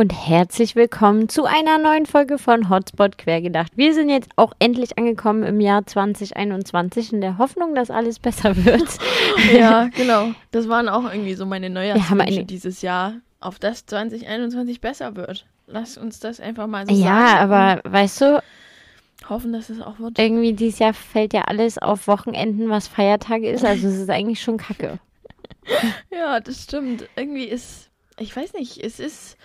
und herzlich willkommen zu einer neuen Folge von Hotspot Quergedacht. Wir sind jetzt auch endlich angekommen im Jahr 2021 in der Hoffnung, dass alles besser wird. ja, genau. Das waren auch irgendwie so meine Neujahrswünsche eine- dieses Jahr, auf das 2021 besser wird. Lass uns das einfach mal so Ja, sagen. aber weißt du, Hoffen, dass es auch wird. irgendwie dieses Jahr fällt ja alles auf Wochenenden, was Feiertage ist. Also es ist eigentlich schon kacke. Ja, das stimmt. Irgendwie ist, ich weiß nicht, es ist,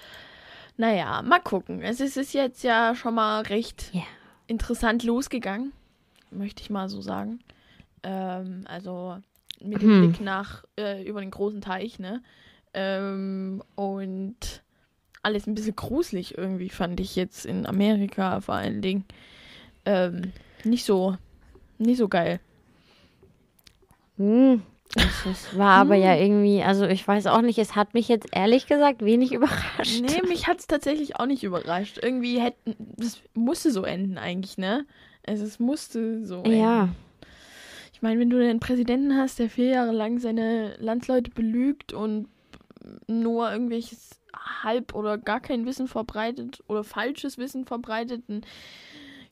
naja, mal gucken. Es ist, ist jetzt ja schon mal recht Ja. interessant losgegangen, möchte ich mal so sagen. Ähm, also mit dem Hm. Blick nach äh, über den großen Teich, ne? Ähm, und alles ein bisschen gruselig irgendwie, fand ich jetzt in Amerika vor allen Dingen. Ähm, nicht so, nicht so geil. Hm. Es es war aber ja irgendwie, also ich weiß auch nicht, es hat mich jetzt ehrlich gesagt wenig überrascht. Nee, mich hat es tatsächlich auch nicht überrascht. Irgendwie hätten, das musste so enden eigentlich, ne? Also es musste so enden. Ja, Ich meine, wenn du einen Präsidenten hast, der vier Jahre lang seine Landsleute belügt und nur irgendwelches halb oder gar kein Wissen verbreitet oder falsches Wissen verbreitet, dann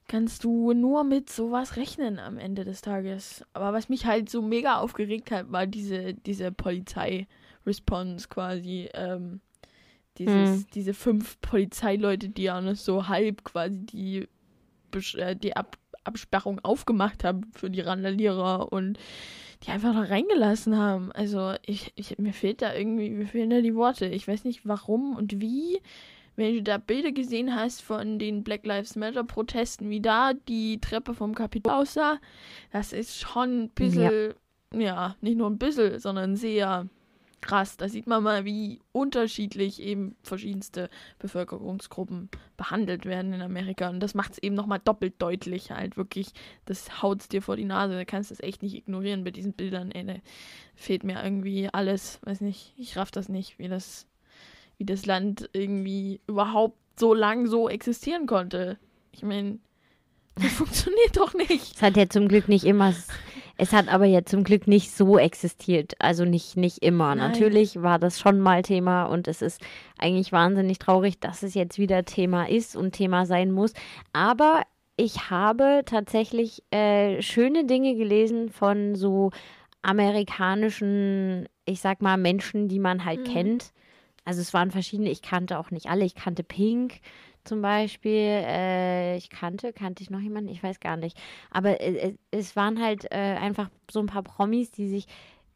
kannst du nur mit sowas rechnen am Ende des Tages. Aber was mich halt so mega aufgeregt hat, war diese, diese Polizei-Response quasi. Ähm, dieses, Hm. Diese fünf Polizeileute, die ja noch so halb quasi die, äh, die Ab Absperrung aufgemacht haben für die Randalierer und die einfach da reingelassen haben. Also ich, ich mir fehlt da irgendwie, mir fehlen da die Worte. Ich weiß nicht warum und wie. Wenn du da Bilder gesehen hast von den Black Lives Matter Protesten, wie da die Treppe vom Kapitol aussah, das ist schon ein bisschen, ja, nicht nur ein bisschen, sondern sehr krass. Da sieht man mal, wie unterschiedlich eben verschiedenste Bevölkerungsgruppen behandelt werden in Amerika. Und das macht es eben nochmal doppelt deutlich halt wirklich. Das haut's dir vor die Nase. Da kannst du das echt nicht ignorieren bei diesen Bildern. Ey, da fehlt mir irgendwie alles. Weiß nicht, ich raff das nicht, wie das, wie das Land irgendwie überhaupt so lang so existieren konnte. Ich meine, das funktioniert doch nicht. es hat ja zum Glück nicht immer, es hat aber ja zum Glück nicht so existiert. Also nicht, nicht immer. Nein. Natürlich war das schon mal Thema und es ist eigentlich wahnsinnig traurig, dass es jetzt wieder Thema ist und Thema sein muss. Aber ich habe tatsächlich äh, schöne Dinge gelesen von so amerikanischen, ich sag mal, Menschen, die man halt Mhm. kennt. Also es waren verschiedene, ich kannte auch nicht alle. Ich kannte Pink zum Beispiel. Äh, ich kannte, kannte ich noch jemanden? Ich weiß gar nicht. Aber äh, äh, es waren halt äh, einfach so ein paar Promis, die sich,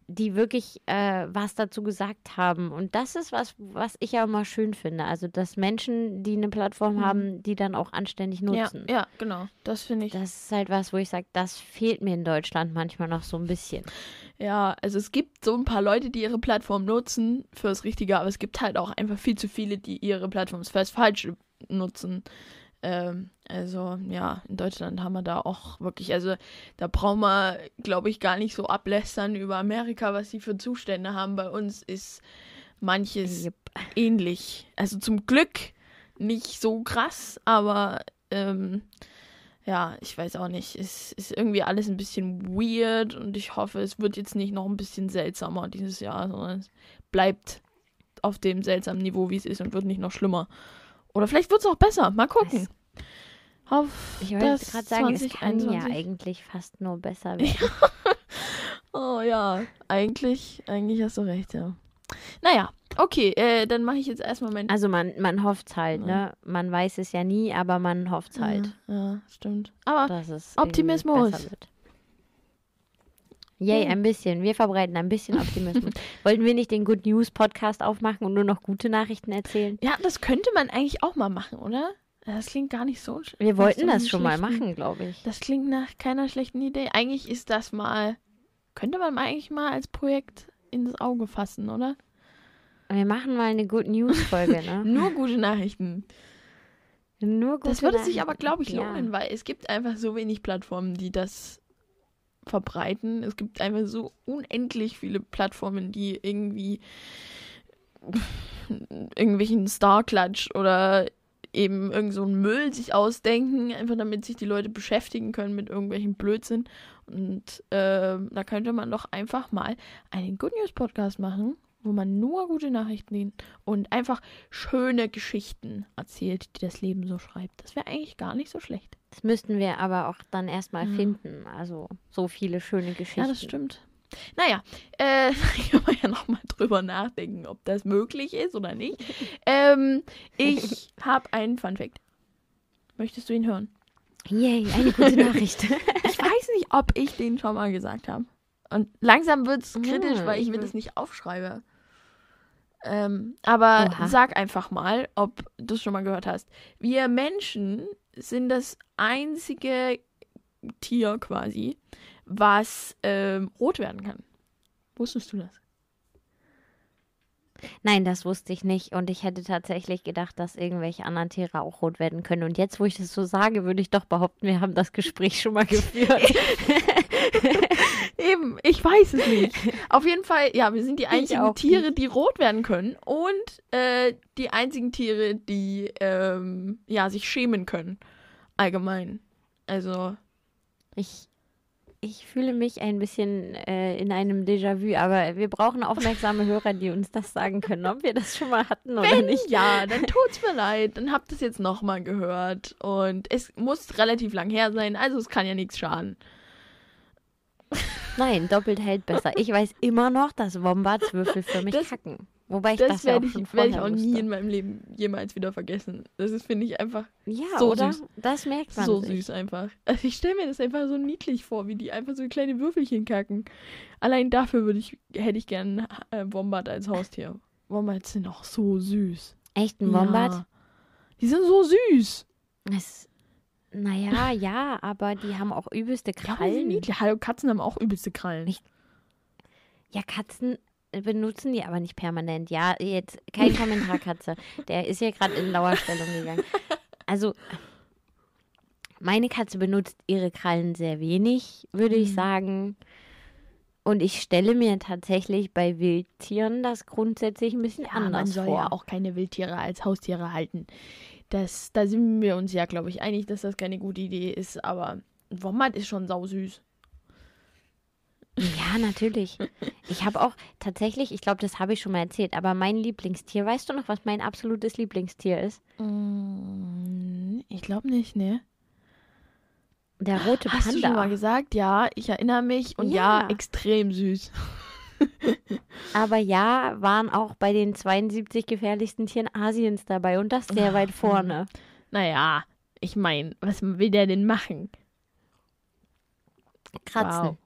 die wirklich äh, was dazu gesagt haben. Und das ist was, was ich ja immer schön finde. Also, dass Menschen, die eine Plattform Mhm. haben, die dann auch anständig Ja, nutzen. ja, genau. Das finde ich. Das ist halt was, wo ich sage, das fehlt mir in Deutschland manchmal noch so ein bisschen. Ja, also es gibt so ein paar Leute, die ihre Plattform nutzen fürs Richtige, aber es gibt halt auch einfach viel zu viele, die ihre Plattform fürs Falsche nutzen. Ähm, also ja, in Deutschland haben wir da auch wirklich, also da brauchen wir, glaube ich, gar nicht so ablästern über Amerika, was sie für Zustände haben. Bei uns ist manches Jupp. ähnlich. Also zum Glück nicht so krass, aber ähm, ja, ich weiß auch nicht. Es ist irgendwie alles ein bisschen weird und ich hoffe, es wird jetzt nicht noch ein bisschen seltsamer dieses Jahr, sondern es bleibt auf dem seltsamen Niveau, wie es ist und wird nicht noch schlimmer. Oder vielleicht wird es auch besser. Mal gucken. Auf Ich wollte gerade sagen, es kann ja 2021. eigentlich fast nur besser werden. Oh ja, eigentlich, eigentlich hast du recht, ja. Naja, okay, äh, dann mache ich jetzt erstmal mein. Also man, man hofft halt, ne? Man weiß es ja nie, aber man hofft halt, Ja, ja, stimmt. Aber Optimismus. Yay, Ja. ein bisschen. Wir verbreiten ein bisschen Optimismus. Wollten wir nicht den Good News Podcast aufmachen und nur noch gute Nachrichten erzählen? ja, das könnte man eigentlich auch mal machen, oder? Das klingt gar nicht so. sch- Wir wollten das schon mal schlechten- machen, glaube ich. Das klingt nach keiner schlechten Idee. Eigentlich ist das mal. Könnte man eigentlich mal als Projekt ins Auge fassen, oder? Wir machen mal eine Good News Folge, ne? Nur gute Nachrichten. Nur gute Das würde sich aber, glaube ich, Ja. lohnen, weil es gibt einfach so wenig Plattformen, die das verbreiten. Es gibt einfach so unendlich viele Plattformen, die irgendwie irgendwelchen Star-Klatsch oder eben irgend so einen Müll sich ausdenken, einfach damit sich die Leute beschäftigen können mit irgendwelchen Blödsinn. Und ähm, da könnte man doch einfach mal einen Good News Podcast machen wo man nur gute Nachrichten sieht und einfach schöne Geschichten erzählt, die das Leben so schreibt. Das wäre eigentlich gar nicht so schlecht. Das müssten wir aber auch dann erstmal Ja. finden. Also so viele schöne Geschichten. Ja, das stimmt. Naja, äh, kann man ja nochmal drüber nachdenken, ob das möglich ist oder nicht. ähm, ich habe einen Funfact. Möchtest du ihn hören? Yay, eine gute Nachricht. Ich weiß nicht, ob ich den schon mal gesagt habe. Und langsam wird es Ja, kritisch, weil ich mir will- das nicht aufschreibe. Ähm, aber Oha. sag einfach mal, ob du es schon mal gehört hast. Wir Menschen sind das einzige Tier quasi, was ähm, rot werden kann. Wusstest du das? Nein, das wusste ich nicht. Und ich hätte tatsächlich gedacht, dass irgendwelche anderen Tiere auch rot werden können. Und jetzt, wo ich das so sage, würde ich doch behaupten, wir haben das Gespräch schon mal geführt. Eben, ich weiß es nicht. Auf jeden Fall, ja, wir sind die einzigen Tiere, die rot werden können und äh, die einzigen Tiere, die ähm, ja sich schämen können. Allgemein. Also, Ich, ich fühle mich ein bisschen äh, in einem Déjà-vu, aber wir brauchen aufmerksame Hörer, die uns das sagen können, ob wir das schon mal hatten oder wenn nicht. ja, dann tut's mir leid. Dann habt ihr es jetzt nochmal gehört. Und es muss relativ lang her sein, also es kann ja nichts schaden. Nein, doppelt hält besser. Ich weiß immer noch, dass Wombats würfelförmig Das- kacken. Wobei ich das, Das ja werde ich, schon werd ich auch nie wusste. in meinem Leben jemals wieder vergessen. Das ist, finde ich, einfach Ja, so oder? süß. Das merkt man so sich. süß einfach. Also ich stelle mir das einfach so niedlich vor, wie die einfach so kleine Würfelchen kacken. Allein dafür würde ich, hätte ich gern äh, Wombat als Haustier. Wombats sind auch so süß. Echt ein Wombat? Ja. Die sind so süß. Es, naja, ja, aber die haben auch übelste Ja, Krallen. niedlich. Hallo, Katzen haben auch übelste Krallen. Ich- Ja, Katzen benutzen die aber nicht permanent. Ja, jetzt kein Kommentar, Katze. Der ist ja gerade in Lauerstellung gegangen. Also, meine Katze benutzt ihre Krallen sehr wenig, würde ich Mhm. sagen. Und ich stelle mir tatsächlich bei Wildtieren das grundsätzlich ein bisschen ja, man anders soll vor. ja auch keine Wildtiere als Haustiere halten. Das, da sind wir uns ja, glaube ich, einig, dass das keine gute Idee ist. Aber Wombat ist schon sausüß. Ja, natürlich. Ich habe auch tatsächlich, ich glaube, das habe ich schon mal erzählt, aber mein Lieblingstier, weißt du noch, was mein absolutes Lieblingstier ist? Mm, Ich glaube nicht, ne? Der rote Hast du schon mal Panda. gesagt? Ja, ich erinnere mich. Und ja, Ja. extrem süß. Aber ja, waren auch bei den 72 gefährlichsten Tieren Asiens dabei und das sehr weit vorne. Naja, ich meine, was will der denn machen? Kratzen. Wow.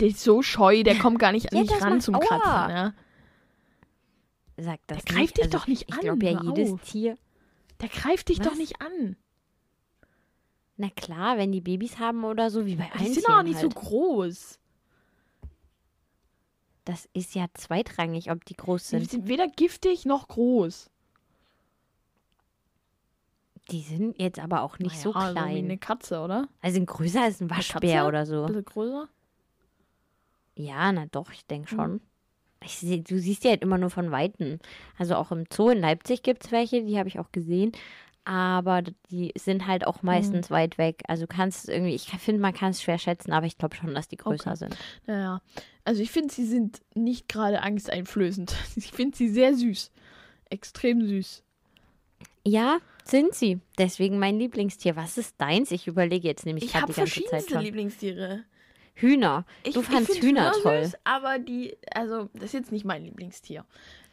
Der ist so scheu, der kommt gar nicht an Ja, das ran zum Aua. Kratzen. Ja? Sag das Der greift nicht. dich Also, doch nicht Ich an, glaube ja, jedes auf. Tier. Der greift dich doch Was? nicht an. Na klar, wenn die Babys haben oder so, wie bei Die allen sind auch nicht halt. so groß. Das ist ja zweitrangig, ob die groß Die sind. sind weder giftig noch groß. Die sind jetzt aber auch nicht so Naja, klein. wie eine Katze, oder? also sind größer als ein? Waschbär oder so. Ein bisschen größer? Ja, na doch, ich denke Mhm. schon. Ich seh, du siehst die halt immer nur von Weitem. Also auch im Zoo in Leipzig gibt es welche, die habe ich auch gesehen. Aber die sind halt auch Mhm. meistens weit weg. Also kannst es irgendwie, ich finde, man kann es schwer schätzen, aber ich glaube schon, dass die größer Okay. sind. Naja, also ich finde, sie sind nicht gerade angsteinflößend. Ich finde sie sehr süß. Extrem süß. Ja, sind sie. Deswegen mein Lieblingstier. Was ist deins? Ich überlege jetzt nämlich Ich gerade habe die ganze Zeit verschiedenste schon. Lieblingstiere. Hühner. Ich, Du fandst ich find's Hühner toll. Süß, aber die, also das ist jetzt nicht mein Lieblingstier.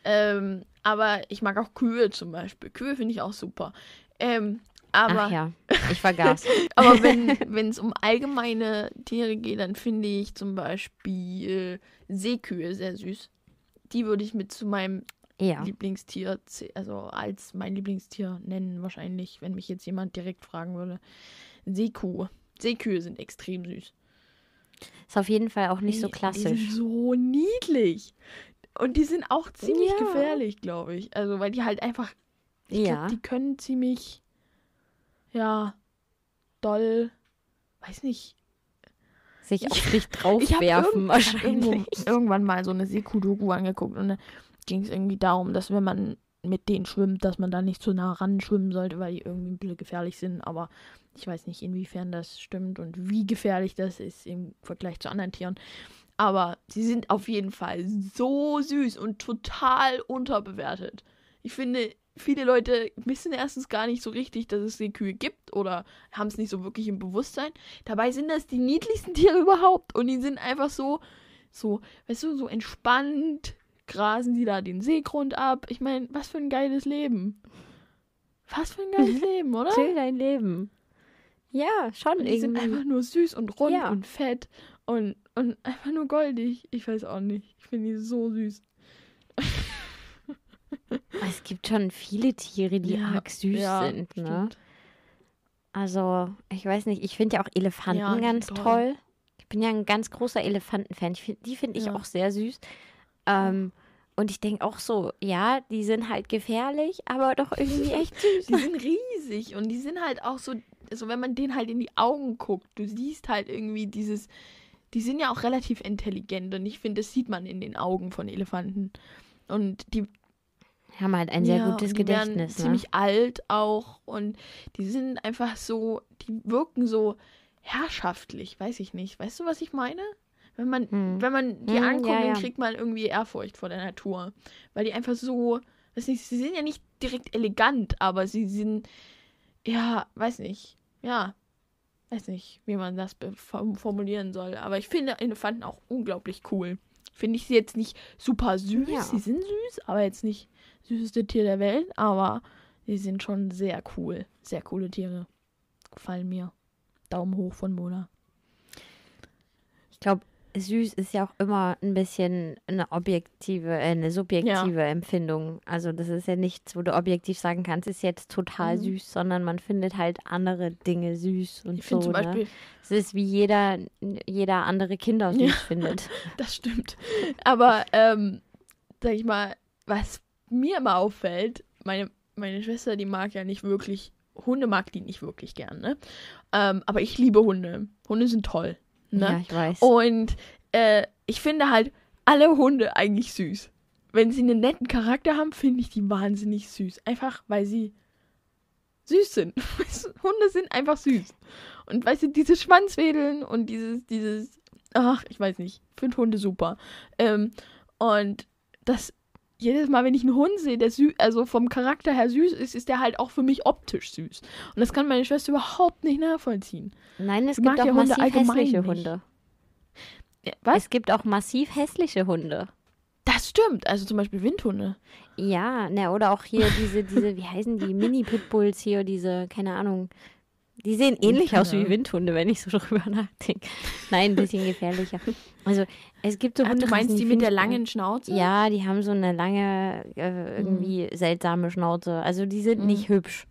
Ähm, aber ich mag auch Kühe zum Beispiel. Kühe finde ich auch super. Ähm, aber Ach ja, ich vergaß. aber wenn es um allgemeine Tiere geht, dann finde ich zum Beispiel Seekühe sehr süß. Die würde ich mit zu meinem ja. Lieblingstier, also als mein Lieblingstier nennen wahrscheinlich, wenn mich jetzt jemand direkt fragen würde. Seekuh. Seekühe sind extrem süß. Ist auf jeden Fall auch nicht so Die- Die klassisch. sind so niedlich. Und die sind auch ziemlich Ja. gefährlich, glaube ich. Also, weil die halt einfach, Ja. glaub, die können ziemlich, ja, doll, weiß nicht. Sich auf dich draufwerfen wahrscheinlich. irgendwo, irgendwann mal so eine Seekuh-Doku angeguckt und da ging es irgendwie darum, dass wenn man mit denen schwimmt, dass man da nicht zu nah ran schwimmen sollte, weil die irgendwie ein bisschen gefährlich sind. Aber ich weiß nicht, inwiefern das stimmt und wie gefährlich das ist im Vergleich zu anderen Tieren. Aber sie sind auf jeden Fall so süß und total unterbewertet. Ich finde, viele Leute wissen erstens gar nicht so richtig, dass es die Kühe gibt oder haben es nicht so wirklich im Bewusstsein. Dabei sind das die niedlichsten Tiere überhaupt und die sind einfach so, so, weißt du, so entspannt, grasen die da den Seegrund ab. Ich meine, was für ein geiles Leben. Was für ein geiles Leben, oder? Chill dein Leben. Ja, schon Und die sind irgendwie. einfach nur süß und rund Ja. und fett und, und einfach nur goldig. Ich weiß auch nicht. Ich finde die so süß. Es gibt schon viele Tiere, die Ja, arg süß ja, sind, ne? stimmt. Also, ich weiß nicht, ich finde ja auch Elefanten ganz sind toll. toll. Ich bin ja ein ganz großer Elefantenfan. Find, die finde ich auch sehr süß. Ähm, und ich denke auch so, ja, die sind halt gefährlich, aber doch irgendwie echt süß. Die sind riesig und die sind halt auch so, also wenn man denen halt in die Augen guckt, du siehst halt irgendwie dieses, die sind ja auch relativ intelligent und ich finde, das sieht man in den Augen von Elefanten. Und die Haben halt ein sehr ja, gutes und die werden Gedächtnis, ne? ziemlich alt auch und die sind einfach so, die wirken so herrschaftlich, weiß ich nicht. Weißt du, was ich meine? Wenn man, Hm. wenn man die Hm, anguckt, ja, ja. dann kriegt man irgendwie Ehrfurcht vor der Natur. Weil die einfach so, weiß nicht, sie sind ja nicht direkt elegant, aber sie sind, ja, weiß nicht, ja, weiß nicht, wie man das formulieren soll. Aber ich finde Elefanten auch unglaublich cool. Finde ich sie jetzt nicht super süß, Ja. sie sind süß, aber jetzt nicht süßeste Tier der Welt, aber sie sind schon sehr cool. Sehr coole Tiere. Gefallen mir. Daumen hoch von Mona. Ich glaube, süß ist ja auch immer ein bisschen eine objektive, äh, eine subjektive Empfindung. Also das ist ja nichts, wo du objektiv sagen kannst, ist jetzt total Mhm. süß, sondern man findet halt andere Dinge süß und Ich so. zum ne? Beispiel, Es ist wie jeder, jeder andere Kinder süß Ja. findet. das stimmt. Aber, ähm, sag ich mal, was mir immer auffällt, meine, meine Schwester, die mag ja nicht wirklich, Hunde mag die nicht wirklich gern, ne? Ähm, aber ich liebe Hunde. Hunde sind toll. Ne? Ja, ich weiß. Und äh, ich finde halt alle Hunde eigentlich süß. Wenn sie einen netten Charakter haben, finde ich die wahnsinnig süß. Einfach weil sie süß sind. Hunde sind einfach süß. Und weißt du, dieses Schwanzwedeln und dieses, dieses, ach, ich weiß nicht, ich finde Hunde super. Ähm, und das, jedes Mal, wenn ich einen Hund sehe, der süß, also vom Charakter her süß ist, ist der halt auch für mich optisch süß. Und das kann meine Schwester überhaupt nicht nachvollziehen. Nein, es ich gibt auch ja Hunde massiv hässliche. Hunde. Ja, Was? Es gibt auch massiv hässliche Hunde. Das stimmt. Also zum Beispiel Windhunde. Ja, ne, oder auch hier diese, diese, wie heißen die, Mini-Pitbulls hier, diese, keine Ahnung. Die sehen ähnlich aus wie Ahnung. Windhunde, wenn ich so drüber nachdenke. Nein, ein bisschen gefährlicher. Also, es gibt so Ach, Hunde. du meinst die mit der langen Schnauze? Ja, die haben so eine lange, äh, irgendwie seltsame Schnauze. Also, die sind Mhm. nicht hübsch.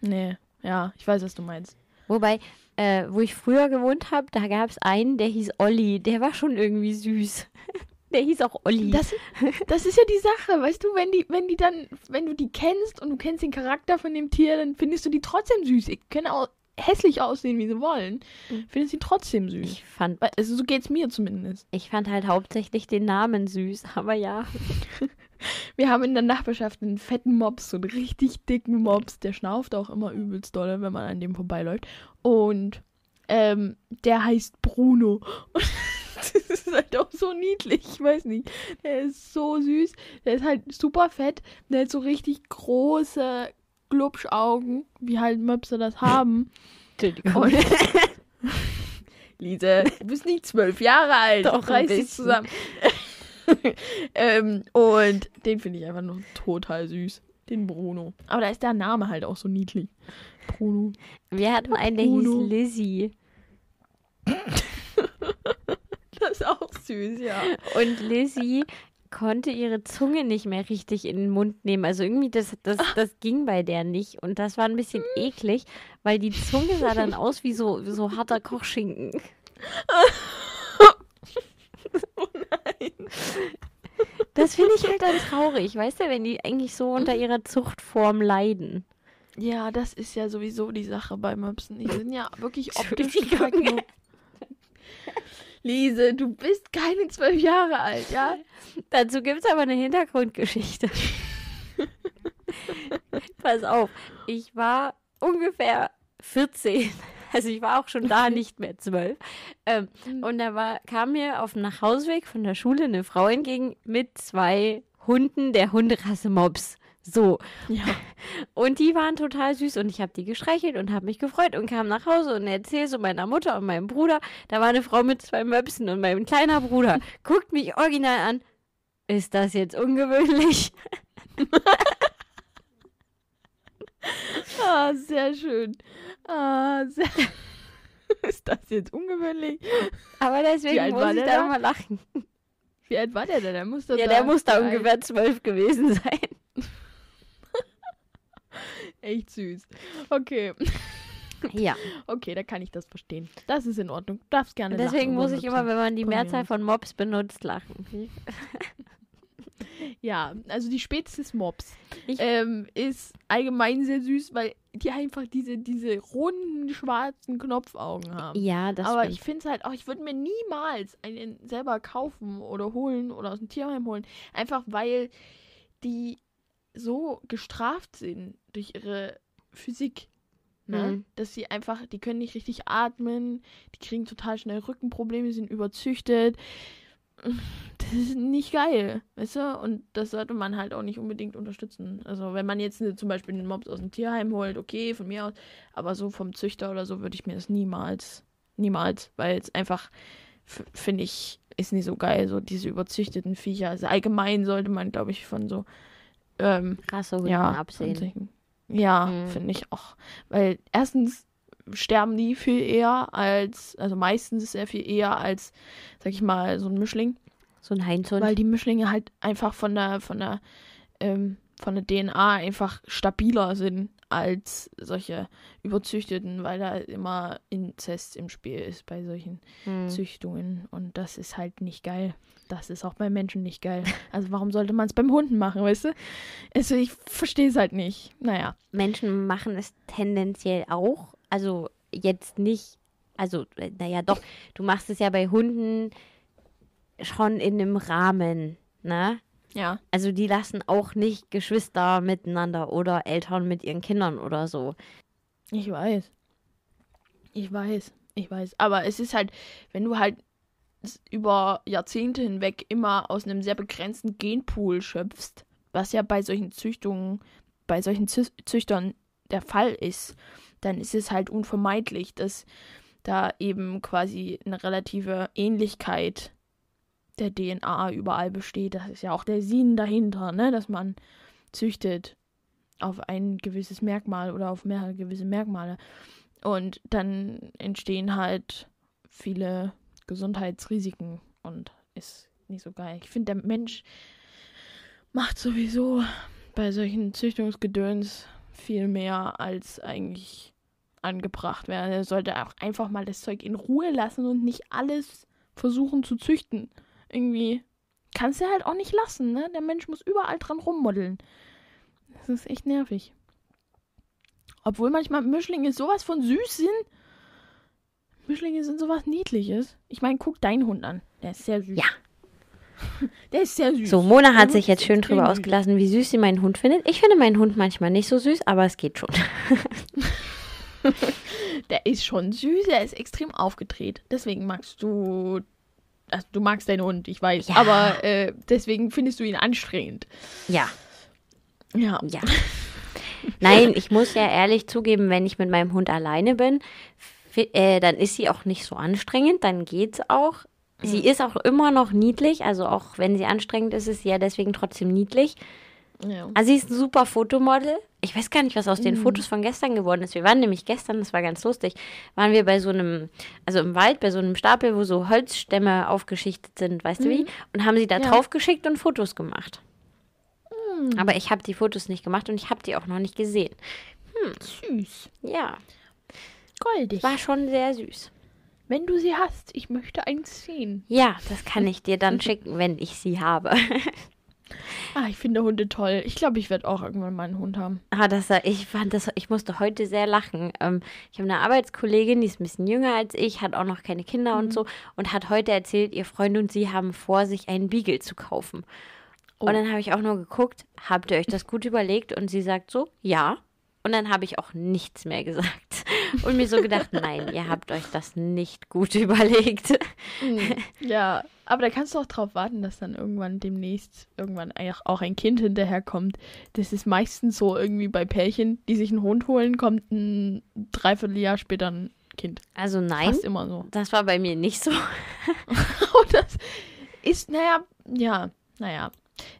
Nee, ja, ich weiß, was du meinst. Wobei, äh, wo ich früher gewohnt habe, da gab es einen, der hieß Olli. Der war schon irgendwie süß. Der hieß auch Olli. Das, das ist ja die Sache, weißt du, wenn die, wenn die dann, wenn du die kennst und du kennst den Charakter von dem Tier, dann findest du die trotzdem süß. Die können auch hässlich aussehen, wie sie wollen. Mhm. Findest sie trotzdem süß. ich fand, Also so geht's mir zumindest. ich fand halt hauptsächlich den Namen süß, aber ja. Wir haben in der Nachbarschaft einen fetten Mops, so einen richtig dicken Mops. Der schnauft auch immer übelst dolle, wenn man an dem vorbeiläuft. Und ähm, der heißt Bruno. Das ist halt auch so niedlich. Ich weiß nicht. Der ist so süß. Der ist halt super fett. Der hat so richtig große Glubschaugen, wie halt Möpse das haben. Entschuldigung. Lise, du bist nicht zwölf Jahre alt. Doch, reiß dich zusammen. ähm, und den finde ich einfach nur total süß. Den Bruno. Aber da ist der Name halt auch so niedlich. Bruno. Wir hatten einen, der Bruno. hieß Lizzie. Das ist auch süß, ja. Und Lizzie konnte ihre Zunge nicht mehr richtig in den Mund nehmen. Also irgendwie, das, das, das ging bei der nicht. Und das war ein bisschen eklig, weil die Zunge sah dann aus wie so, wie so harter Kochschinken. Oh nein. Das finde ich halt dann traurig, weißt du, wenn die eigentlich so unter ihrer Zuchtform leiden. Ja, das ist ja sowieso die Sache bei Möpsen. Die sind ja wirklich optisch nur... Lise, du bist keine zwölf Jahre alt, ja? Dazu gibt es aber eine Hintergrundgeschichte. Pass auf, ich war ungefähr 14, Also ich war auch schon da nicht mehr zwölf. Ähm, und da war, kam mir auf dem Nachhauseweg von der Schule eine Frau entgegen mit zwei Hunden der Hunderasse Mops. So. Ja. Und die waren total süß und ich habe die gestreichelt und habe mich gefreut und kam nach Hause und erzähle so meiner Mutter und meinem Bruder, da war eine Frau mit zwei Möpsen und mein kleiner Bruder guckt mich original an. Ist das jetzt ungewöhnlich? Ah, sehr schön. Ah, sehr. Ist das jetzt ungewöhnlich? Aber deswegen muss ich da da? mal lachen. Wie alt war der denn? Der muss, Ja, der muss da ungefähr zwölf gewesen sein. Echt süß. Okay. Ja, Okay, da kann ich das verstehen. Das ist in Ordnung. Du darfst gerne deswegen lachen muss ich immer, wenn man die Mehrzahl von Mops benutzt, lachen. Ja, also die Spezies Ich- ähm, ist allgemein sehr süß, weil die einfach diese, diese runden, schwarzen Knopfaugen haben. Ja, das Aber stimmt. ich finde es halt auch, ich würde mir niemals einen selber kaufen oder holen oder aus dem Tierheim holen. Einfach weil die so gestraft sind durch ihre Physik. Ne? Mhm. Dass sie einfach, die können nicht richtig atmen, die kriegen total schnell Rückenprobleme, sind überzüchtet. Das ist nicht geil, weißt du? Und das sollte man halt auch nicht unbedingt unterstützen. Also wenn man jetzt ne, zum Beispiel einen Mops aus dem Tierheim holt, okay, von mir aus, aber so vom Züchter oder so würde ich mir das niemals, niemals, weil es einfach, finde ich, ist nicht so geil, so diese überzüchteten Viecher. Also allgemein sollte man, glaube ich, von so, ähm, Rassehunden ja, von absehen. solchen- Ja, Mhm. finde ich auch. Weil erstens sterben die viel eher als, also meistens sehr viel eher als, sag ich mal, so ein Mischling. So ein Heinzhund. Weil die Mischlinge halt einfach von der, von der, ähm, von der DNA einfach stabiler sind als solche überzüchteten, weil da immer Inzest im Spiel ist bei solchen Hm. Züchtungen. Und das ist halt nicht geil. Das ist auch bei Menschen nicht geil. Also warum sollte man es beim Hunden machen, weißt du? Also ich verstehe es halt nicht. Naja. Menschen machen es tendenziell auch. Also jetzt nicht, also äh, naja doch, du machst es ja bei Hunden schon in einem Rahmen, ne? Ja. Also die lassen auch nicht Geschwister miteinander oder Eltern mit ihren Kindern oder so. Ich weiß. Ich weiß. Ich weiß. Aber es ist halt, wenn du halt über Jahrzehnte hinweg immer aus einem sehr begrenzten Genpool schöpfst, was ja bei solchen Züchtungen, bei solchen Zü Züchtern der Fall ist, dann ist es halt unvermeidlich, dass da eben quasi eine relative Ähnlichkeit der DNA überall besteht. Das ist ja auch der Sinn dahinter, ne? dass man züchtet auf ein gewisses Merkmal oder auf mehrere gewisse Merkmale. Und dann entstehen halt viele Gesundheitsrisiken und ist nicht so geil. Ich finde, der Mensch macht sowieso bei solchen Züchtungsgedöns viel mehr als eigentlich angebracht werden. Er sollte auch einfach mal das Zeug in Ruhe lassen und nicht alles versuchen zu züchten. Irgendwie kannst du halt auch nicht lassen, ne? Der Mensch muss überall dran rummoddeln. Das ist echt nervig. Obwohl manchmal Mischlinge sowas von süß sind. Mischlinge sind sowas Niedliches. Ich meine, guck deinen Hund an. Der ist sehr süß. Ja. Der ist sehr süß. So, Mona hat sich jetzt schön drüber ausgelassen, wie süß sie meinen Hund findet. Ich finde meinen Hund manchmal nicht so süß, aber es geht schon. Der ist schon süß, er ist extrem aufgedreht. Deswegen magst du. Also, du magst deinen Hund, ich weiß. Ja. Aber äh, deswegen findest du ihn anstrengend. Ja, Ja. ja. Nein, ich muss ja ehrlich zugeben, wenn ich mit meinem Hund alleine bin, äh, dann ist sie auch nicht so anstrengend, dann geht's auch. Sie ist auch immer noch niedlich, also auch wenn sie anstrengend ist, ist sie ja deswegen trotzdem niedlich. Ja. Also sie ist ein super Fotomodel. Ich weiß gar nicht, was aus den Mhm. Fotos von gestern geworden ist. Wir waren nämlich gestern, das war ganz lustig, waren wir bei so einem, also im Wald, bei so einem Stapel, wo so Holzstämme aufgeschichtet sind, weißt du wie? Und haben sie da Mhm. Ja. drauf geschickt und Fotos gemacht. Hm, Aber ich habe die Fotos nicht gemacht und ich habe die auch noch nicht gesehen. süß. Ja, Goldig. war schon sehr süß. Wenn du sie hast, ich möchte eins sehen. Ja, das kann ich dir dann schicken, wenn ich sie habe. Ah, ich finde Hunde toll. Ich glaube, ich werde auch irgendwann mal einen Hund haben. Ah, das, ich fand das, ich musste heute sehr lachen. Ähm, ich habe eine Arbeitskollegin, die ist ein bisschen jünger als ich, hat auch noch keine Kinder und so und hat heute erzählt, ihr Freund und sie haben vor, sich einen Beagle zu kaufen. Oh. Und dann habe ich auch nur geguckt, habt ihr euch das gut überlegt? Und sie sagt so, ja. Und dann habe ich auch nichts mehr gesagt. Und mir so gedacht, nein, ihr habt euch das nicht gut überlegt. Hm, Ja, aber da kannst du auch drauf warten, dass dann irgendwann demnächst irgendwann auch auch ein Kind hinterherkommt. Das ist meistens so irgendwie bei Pärchen, die sich einen Hund holen, kommt ein Dreivierteljahr später ein Kind. Also nein, Fast immer so. das war bei mir nicht so. Und das ist, naja, ja, naja.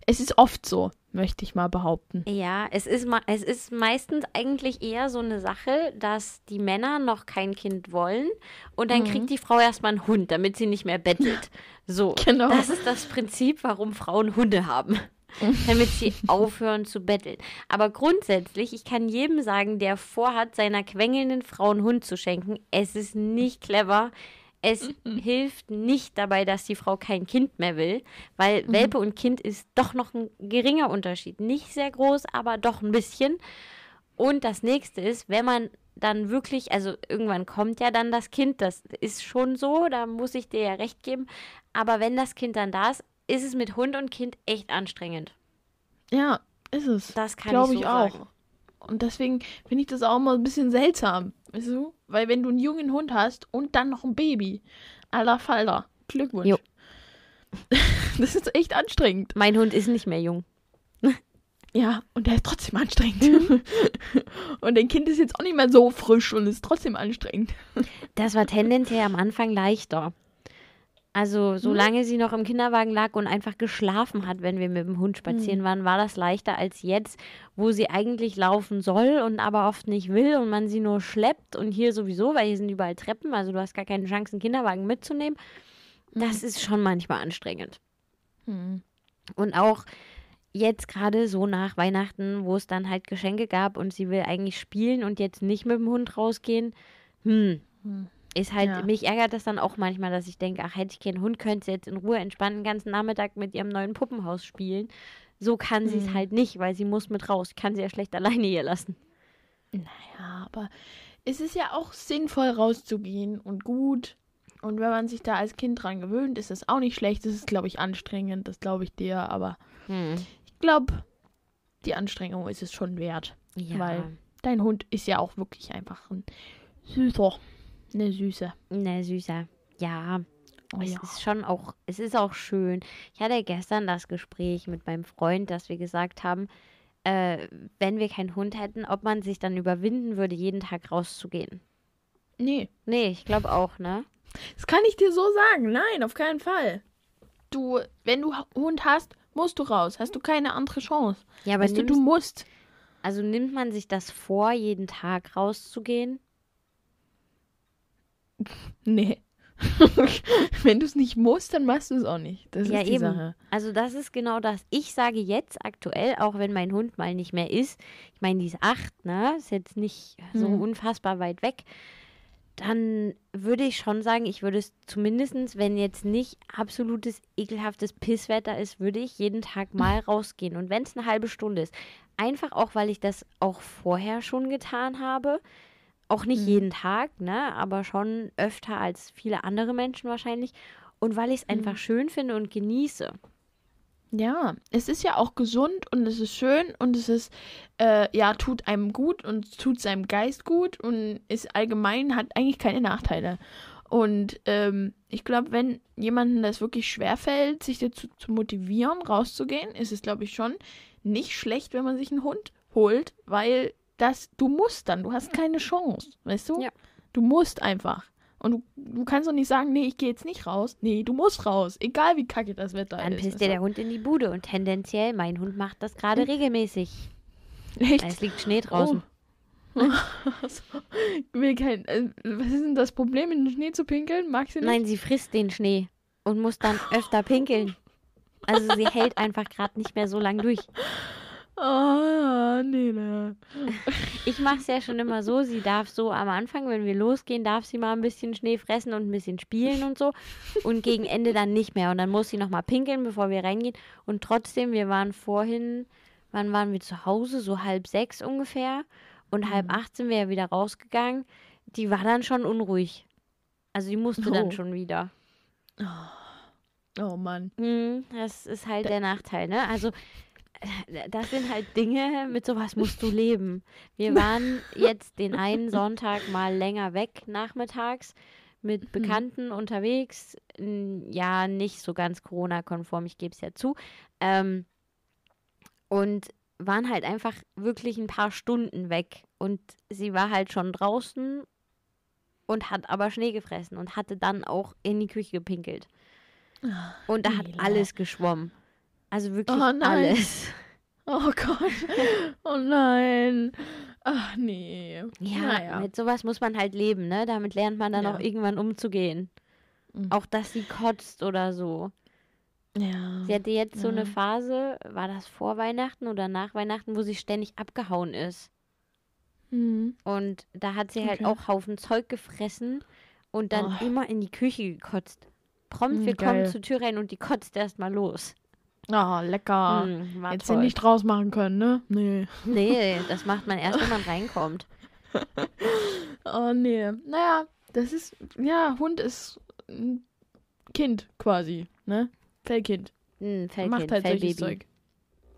Es ist oft so, möchte ich mal behaupten. Ja, es ist, es ist meistens eigentlich eher so eine Sache, dass die Männer noch kein Kind wollen und dann kriegt die Frau erstmal einen Hund, damit sie nicht mehr bettelt. So, Genau. das ist das Prinzip, warum Frauen Hunde haben. damit sie aufhören zu betteln. Aber grundsätzlich, ich kann jedem sagen, der vorhat, seiner quengelnden Frau einen Hund zu schenken, es ist nicht clever. Es hilft nicht dabei, dass die Frau kein Kind mehr will, weil Welpe und Kind ist doch noch ein geringer Unterschied. Nicht sehr groß, aber doch ein bisschen. Und das nächste ist, wenn man dann wirklich, also irgendwann kommt ja dann das Kind, das ist schon so, da muss ich dir ja recht geben. Aber wenn das Kind dann da ist, ist es mit Hund und Kind echt anstrengend. Ja, ist es. Das kann Glaube ich ich so auch. sagen. Und deswegen finde ich das auch mal ein bisschen seltsam. Weißt du? Weil wenn du einen jungen Hund hast und dann noch ein Baby, aller Falter, Glückwunsch. Jo. Das ist echt anstrengend. Mein Hund ist nicht mehr jung. Ja, und der ist trotzdem anstrengend. Und dein Kind ist jetzt auch nicht mehr so frisch und ist trotzdem anstrengend. Das war tendenziell am Anfang leichter. Also, solange sie noch im Kinderwagen lag und einfach geschlafen hat, wenn wir mit dem Hund spazieren waren, war das leichter als jetzt, wo sie eigentlich laufen soll und aber oft nicht will und man sie nur schleppt und hier sowieso, weil hier sind überall Treppen, also du hast gar keine Chance, einen Kinderwagen mitzunehmen. Das ist schon manchmal anstrengend. Hm. Und auch jetzt gerade so nach Weihnachten, wo es dann halt Geschenke gab und sie will eigentlich spielen und jetzt nicht mit dem Hund rausgehen, hm, Hm. Ist halt, Ja. mich ärgert das dann auch manchmal, dass ich denke, ach, hätte ich keinen Hund, könnte sie jetzt in Ruhe entspannen den ganzen Nachmittag mit ihrem neuen Puppenhaus spielen. So kann sie es Hm. halt nicht, weil sie muss mit raus. Ich kann sie ja schlecht alleine hier lassen. Naja, aber es ist ja auch sinnvoll rauszugehen und gut. Und wenn man sich da als Kind dran gewöhnt, ist das auch nicht schlecht. Das ist, glaube ich, anstrengend, das glaube ich dir. Aber Hm. ich glaube, die Anstrengung ist es schon wert. Ja. Weil dein Hund ist ja auch wirklich einfach ein süßer, eine Süße. Ne, süßer. Ja, Oh es ja. ist schon auch, es ist auch schön. Ich hatte gestern das Gespräch mit meinem Freund, dass wir gesagt haben, äh, wenn wir keinen Hund hätten, ob man sich dann überwinden würde, jeden Tag rauszugehen. Nee, Nee, ich glaube auch, ne? das kann ich dir so sagen. Nein, auf keinen Fall. Du, wenn du Hund hast, musst du raus. Hast du keine andere Chance. Ja, aber weißt du, nimmst, du musst. also nimmt man sich das vor, jeden Tag rauszugehen? Nee. wenn du es nicht musst, dann machst du es auch nicht. Das ja, ist die eben. Sache. Also das ist genau das. Ich sage jetzt aktuell, auch wenn mein Hund mal nicht mehr ist, ich meine, die ist acht, ne? Ist jetzt nicht so Hm. unfassbar weit weg. Dann würde ich schon sagen, ich würde es zumindestens, wenn jetzt nicht absolutes ekelhaftes Pisswetter ist, würde ich jeden Tag mal rausgehen. Und wenn es eine halbe Stunde ist. Einfach auch, weil ich das auch vorher schon getan habe. Auch nicht Mhm. jeden Tag, ne? Aber schon öfter als viele andere Menschen wahrscheinlich. Und weil ich es einfach schön finde und genieße. Ja, es ist ja auch gesund und es ist schön und es ist, äh, ja, tut einem gut und tut seinem Geist gut und ist allgemein, hat eigentlich keine Nachteile. Und ähm, ich glaube, wenn jemandem das wirklich schwerfällt, sich dazu zu motivieren, rauszugehen, ist es, glaube ich, schon nicht schlecht, wenn man sich einen Hund holt, weil das, du musst dann, du hast keine Chance, weißt du? Ja. Du musst einfach. Und du, du kannst doch nicht sagen, nee, ich gehe jetzt nicht raus. Nee, du musst raus, egal wie kacke das Wetter Dann ist. pisst weißt dir der Hund in die Bude und tendenziell, mein Hund macht das gerade regelmäßig. Echt? Es liegt Schnee draußen. Oh. Also, will kein, äh, was ist denn das Problem, in den Schnee zu pinkeln? Mag sie nicht? Nein, sie frisst den Schnee und muss dann öfter pinkeln. Also sie hält einfach gerade nicht mehr so lang durch. Ah, nee, ne. Ich mache es ja schon immer so, sie darf so am Anfang, wenn wir losgehen, darf sie mal ein bisschen Schnee fressen und ein bisschen spielen und so. Und gegen Ende dann nicht mehr. Und dann muss sie nochmal pinkeln, bevor wir reingehen. Und trotzdem, wir waren vorhin, wann waren wir zu Hause? So halb sechs ungefähr. Und halb acht sind wir ja wieder rausgegangen. Die war dann schon unruhig. Also die musste Oh. dann schon wieder. Oh Mann. Hm, das ist halt der Nachteil, ne? Also das sind halt Dinge, mit sowas musst du leben. Wir waren jetzt den einen Sonntag mal länger weg nachmittags mit Bekannten unterwegs. N- Ja, nicht so ganz Corona-konform, ich gebe es ja zu. Ähm, und waren halt einfach wirklich ein paar Stunden weg. Und sie war halt schon draußen und hat aber Schnee gefressen und hatte dann auch in die Küche gepinkelt. Und da hat alles geschwommen. Also wirklich Oh alles. Oh Gott. Oh nein. Ach nee. Ja, Naja. mit sowas muss man halt leben, ne? Damit lernt man dann Ja. auch irgendwann umzugehen. Mhm. Auch, dass sie kotzt oder so. Ja. Sie hatte jetzt so eine Ja. Phase, war das vor Weihnachten oder nach Weihnachten, wo sie ständig abgehauen ist. Mhm. Und da hat sie halt Okay. auch Haufen Zeug gefressen und dann Oh. immer in die Küche gekotzt. Prompt, Mm, wir kommen geil. zur Tür rein und die kotzt erstmal los. Ah, lecker. Mm, Hättest du toll. nicht draus machen können, ne? Nee. Nee, das macht man erst, wenn man reinkommt. Oh nee. Naja, das ist. Ja, Hund ist ein Kind quasi, ne? Fellkind. Hm, Fellkind, Macht halt Fellbaby. Zeug.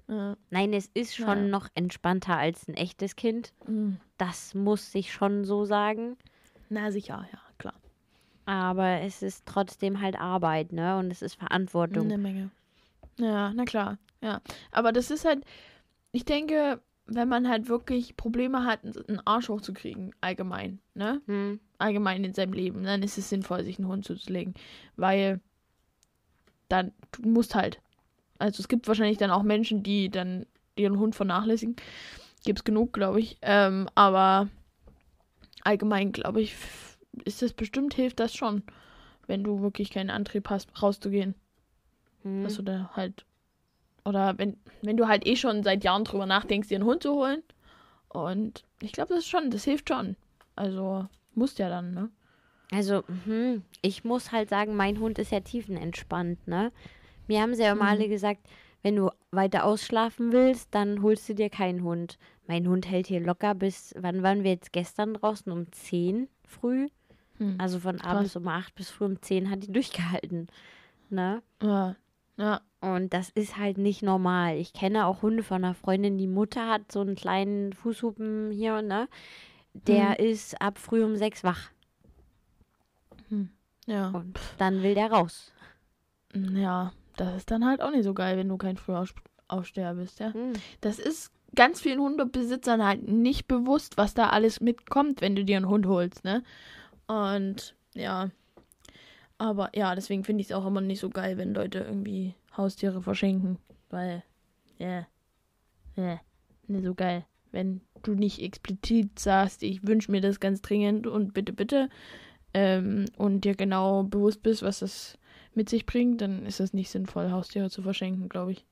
Ja. Nein, es ist schon Naja. noch entspannter als ein echtes Kind. Mhm. Das muss ich schon so sagen. Na sicher, ja, klar. Aber es ist trotzdem halt Arbeit, ne? Und es ist Verantwortung. Eine Menge. Ja, na klar. Ja. Aber das ist halt, ich denke, wenn man halt wirklich Probleme hat, einen Arsch hochzukriegen, allgemein, ne? Hm. Allgemein in seinem Leben, dann ist es sinnvoll, sich einen Hund zuzulegen. Weil dann, du musst halt. Also es gibt wahrscheinlich dann auch Menschen, die dann ihren Hund vernachlässigen. Gibt es genug, glaube ich. Ähm, aber allgemein, glaube ich, ist das bestimmt, hilft das schon, wenn du wirklich keinen Antrieb hast, rauszugehen. Hm. Dass du da halt. Oder wenn, wenn du halt eh schon seit Jahren drüber nachdenkst, dir einen Hund zu holen. Und ich glaube, das ist schon, das hilft schon. Also, musst ja dann, ne? Also, hm, ich muss halt sagen, mein Hund ist ja tiefenentspannt, ne? Mir haben sie ja immer Mhm. alle gesagt, wenn du weiter ausschlafen willst, dann holst du dir keinen Hund. Mein Hund hält hier locker bis, wann waren wir jetzt gestern draußen? Um 10 früh? Hm. Also von abends um 8 bis früh um 10 hat die durchgehalten, ne? Ja. Ja. Und das ist halt nicht normal. Ich kenne auch Hunde von einer Freundin, die Mutter hat so einen kleinen Fußhupen hier, ne? Der ist ab früh um 6 wach Ja. und dann will der raus. Ja. Das ist dann halt auch nicht so geil, wenn du kein Frühaufsteher bist, ja. Hm. Das ist ganz vielen Hundebesitzern halt nicht bewusst, was da alles mitkommt, wenn du dir einen Hund holst, ne? Und ja. Aber ja, deswegen finde ich es auch immer nicht so geil, wenn Leute irgendwie Haustiere verschenken. Weil, ja, ja, nicht so geil. Wenn du nicht explizit sagst, ich wünsche mir das ganz dringend und bitte, bitte, ähm, und dir genau bewusst bist, was das mit sich bringt, dann ist es nicht sinnvoll, Haustiere zu verschenken, glaube ich.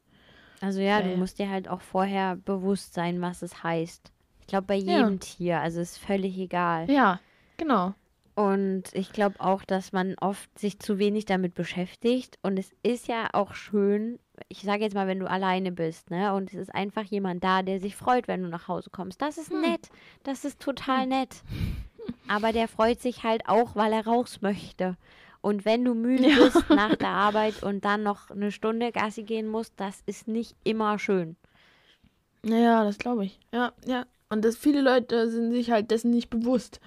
Also ja, Ja, du ja. musst dir halt auch vorher bewusst sein, was es heißt. Ich glaube, bei Ja. jedem Tier, also ist völlig egal. Ja, genau. Und ich glaube auch, dass man oft sich zu wenig damit beschäftigt. Und es ist ja auch schön, ich sage jetzt mal, wenn du alleine bist, ne? Und es ist einfach jemand da, der sich freut, wenn du nach Hause kommst. Das ist Hm. nett. Das ist total nett. Aber der freut sich halt auch, weil er raus möchte. Und wenn du müde Ja. bist nach der Arbeit und dann noch eine Stunde Gassi gehen musst, das ist nicht immer schön. Ja, das glaube ich. Ja, ja. Und das, viele Leute sind sich halt dessen nicht bewusst,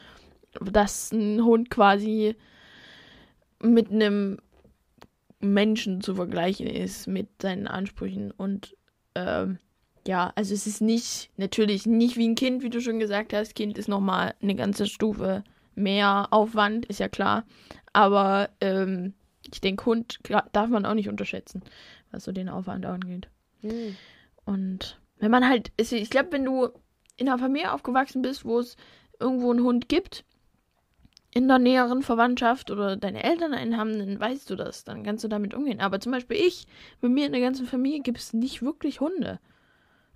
dass ein Hund quasi mit einem Menschen zu vergleichen ist, mit seinen Ansprüchen. Und ähm, ja, also es ist nicht, natürlich nicht wie ein Kind, wie du schon gesagt hast. Kind ist nochmal eine ganze Stufe mehr Aufwand, ist ja klar. Aber ähm, ich denke, Hund darf man auch nicht unterschätzen, was so den Aufwand angeht. Hm. Und wenn man halt, ist- ich glaube, wenn du in einer Familie aufgewachsen bist, wo es irgendwo einen Hund gibt, in der näheren Verwandtschaft oder deine Eltern einen haben, dann weißt du das, dann kannst du damit umgehen. Aber zum Beispiel ich, bei mir in der ganzen Familie gibt es nicht wirklich Hunde.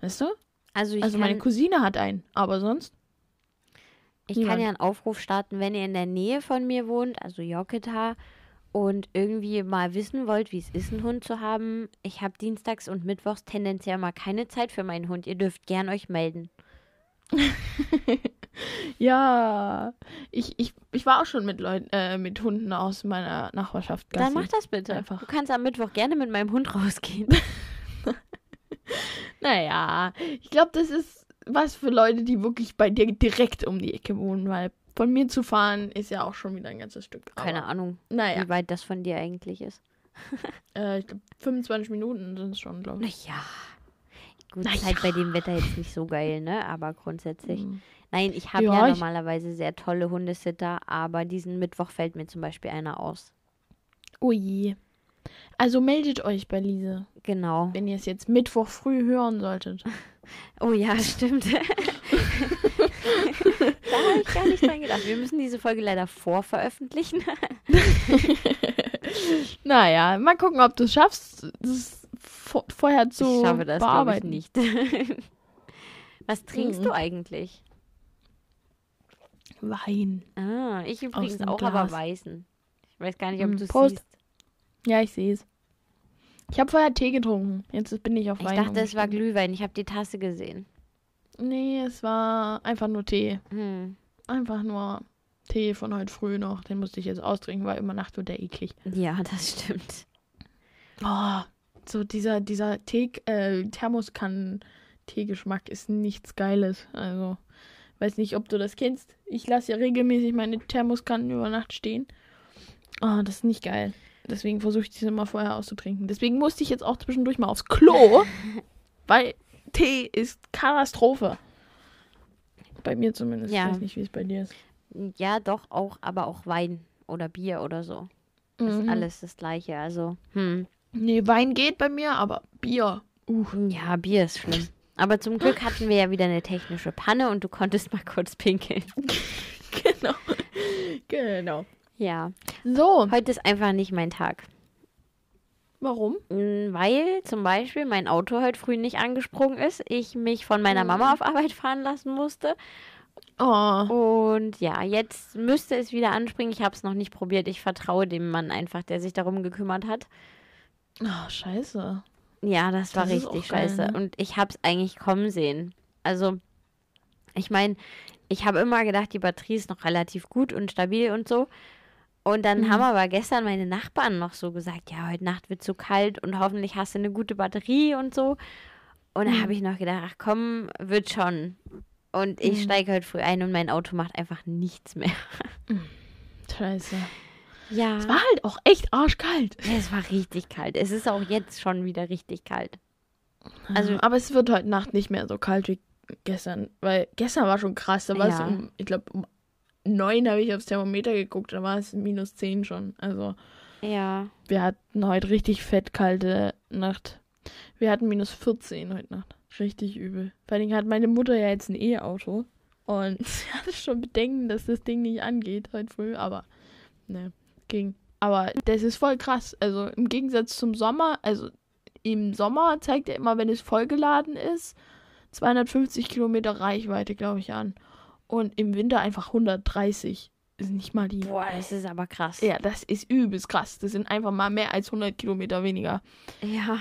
Weißt du? Also also kann, meine Cousine hat einen, aber sonst. Ich kann Niemand. ja einen Aufruf starten, wenn ihr in der Nähe von mir wohnt, also Joketa, und irgendwie mal wissen wollt, wie es ist, einen Hund zu haben. Ich habe dienstags und mittwochs tendenziell mal keine Zeit für meinen Hund. Ihr dürft gern euch melden. Ja, ich, ich, ich war auch schon mit Leuten, äh, mit Hunden aus meiner Nachbarschaft. Dann Gassi. mach das bitte. Einfach. Du kannst am Mittwoch gerne mit meinem Hund rausgehen. Naja, ich glaube, das ist was für Leute, die wirklich bei dir direkt um die Ecke wohnen, weil von mir zu fahren ist ja auch schon wieder ein ganzes Stück. Keine Ahnung, Naja, wie weit das von dir eigentlich ist. äh, ich glaube, 25 Minuten sind es schon, glaube ich. Naja. Gut, Na ist halt bei dem Wetter jetzt nicht so geil, ne? Aber grundsätzlich. Mhm. Nein, ich habe Ja, ja, ich- normalerweise sehr tolle Hundesitter, aber diesen Mittwoch fällt mir zum Beispiel einer aus. Oh je. Also meldet euch bei Lise, Genau. wenn ihr es jetzt Mittwoch früh hören solltet. Oh ja, stimmt. da habe ich gar nicht dran gedacht. Wir müssen diese Folge leider vorveröffentlichen. Naja, mal gucken, ob du es schaffst, das vor, vorher zu ich schaffe das, glaube ich, bearbeiten. nicht. Was trinkst Mhm. du eigentlich? Wein. Ah, ich übrigens auch, Glas. aber weißen. Ich weiß gar nicht, ob Mm, du es siehst. Ja, ich sehe es. Ich habe vorher Tee getrunken. Jetzt bin ich auf Ich Wein. dachte, es war. Glühwein. Ich habe die Tasse gesehen. Nee, es war einfach nur Tee. Hm. Einfach nur Tee von heute früh noch. Den musste ich jetzt austrinken, weil über Nacht wird der eklig. Ja, das stimmt. Oh, so dieser, dieser Tee, äh, Thermoskannen-Teegeschmack ist nichts Geiles. Also, weiß nicht, ob du das kennst. Ich lasse ja regelmäßig meine Thermoskannen über Nacht stehen. Oh, das ist nicht geil. Deswegen versuche ich diese immer vorher auszutrinken. Deswegen musste ich jetzt auch zwischendurch mal aufs Klo, weil Tee ist Katastrophe. Bei mir zumindest. Ja. Ich weiß nicht, wie es bei dir ist. Ja, doch, auch, aber auch Wein oder Bier oder so. Das ist Mhm. alles das Gleiche. Also, hm. Nee, Wein geht bei mir, aber Bier. Uh. Ja, Bier ist schlimm. Aber zum Glück hatten wir ja wieder eine technische Panne und du konntest mal kurz pinkeln. Genau. genau. Ja, So, heute ist einfach nicht mein Tag. warum? Mm, Weil zum Beispiel mein Auto heute früh nicht angesprungen ist, ich mich von meiner Mama auf Arbeit fahren lassen musste. Oh, Und ja, jetzt müsste es wieder anspringen. Ich habe es noch nicht probiert. Ich vertraue dem Mann einfach, der sich darum gekümmert hat. oh scheiße. Ja, das war Das ist richtig geil, scheiße. ne? Und ich habe es eigentlich kommen sehen. Also, ich meine, ich habe immer gedacht, die Batterie ist noch relativ gut und stabil und so. Und dann Mhm. haben aber gestern meine Nachbarn noch so gesagt, ja, heute Nacht wird zu kalt und hoffentlich hast du eine gute Batterie und so. Und da Mhm. habe ich noch gedacht, ach komm, wird schon. Und ich Mhm. steige heute früh ein und mein Auto macht einfach nichts mehr. Scheiße. Ja. Es war halt auch echt arschkalt. Ja, es war richtig kalt. Es ist auch jetzt schon wieder richtig kalt. Also- aber es wird heute Nacht nicht mehr so kalt wie gestern. Weil gestern war schon krass. Da war es Ja. um, ich glaube, um neun habe ich aufs Thermometer geguckt. Da war es minus zehn schon. Also, Ja. wir hatten heute richtig fett kalte Nacht. Wir hatten minus 14 heute Nacht. Richtig übel. Vor allem hat meine Mutter ja jetzt ein E-Auto. Und sie hatte schon Bedenken, dass das Ding nicht angeht heute früh. Aber, ne, ging. Aber das ist voll krass. Also im Gegensatz zum Sommer, also im Sommer zeigt er immer, wenn es vollgeladen ist, 250 Kilometer Reichweite, glaube ich, an. Und im Winter einfach 130. Ist nicht mal die. Boah, das ist aber krass. Ja, das ist übelst krass. Das sind einfach mal mehr als 100 Kilometer weniger. Ja.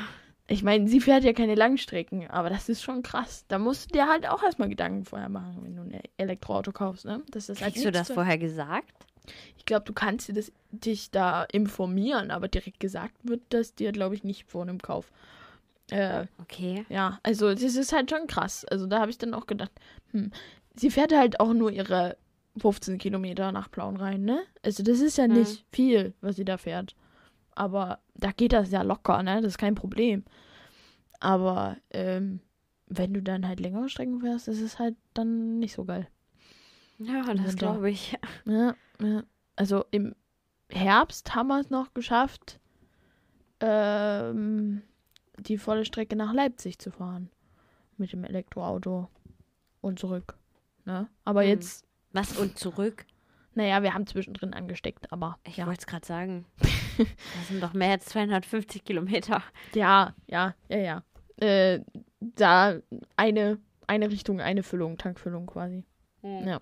Ich meine, sie fährt ja keine Langstrecken, aber das ist schon krass. Da musst du dir halt auch erstmal Gedanken vorher machen, wenn du ein Elektroauto kaufst, ne? Das ist halt Kriegst du nichts das vorher gesagt? Ich glaube, du kannst dir das, dich da informieren, aber direkt gesagt wird das dir, glaube ich, nicht vor einem Kauf. Äh, Okay. ja, also das ist halt schon krass. Also da habe ich dann auch gedacht, hm, sie fährt halt auch nur ihre 15 Kilometer nach Plauen rein, ne? Also das ist ja Hm. nicht viel, was sie da fährt. Aber da geht das ja locker, ne? Das ist kein Problem. Aber ähm, wenn du dann halt längere Strecken fährst, ist es halt dann nicht so geil. Ja, das glaube ich. Ja, ja. Also im Herbst haben wir es noch geschafft, ähm, die volle Strecke nach Leipzig zu fahren. Mit dem Elektroauto und zurück. Ne? Aber Hm. jetzt, Was und zurück? naja, wir haben zwischendrin angesteckt, aber Ich ja. wollte es gerade sagen. Das sind doch mehr als 250 Kilometer. ja, ja, ja, ja. Äh, da eine, eine Richtung, eine Füllung, Tankfüllung quasi. Ja.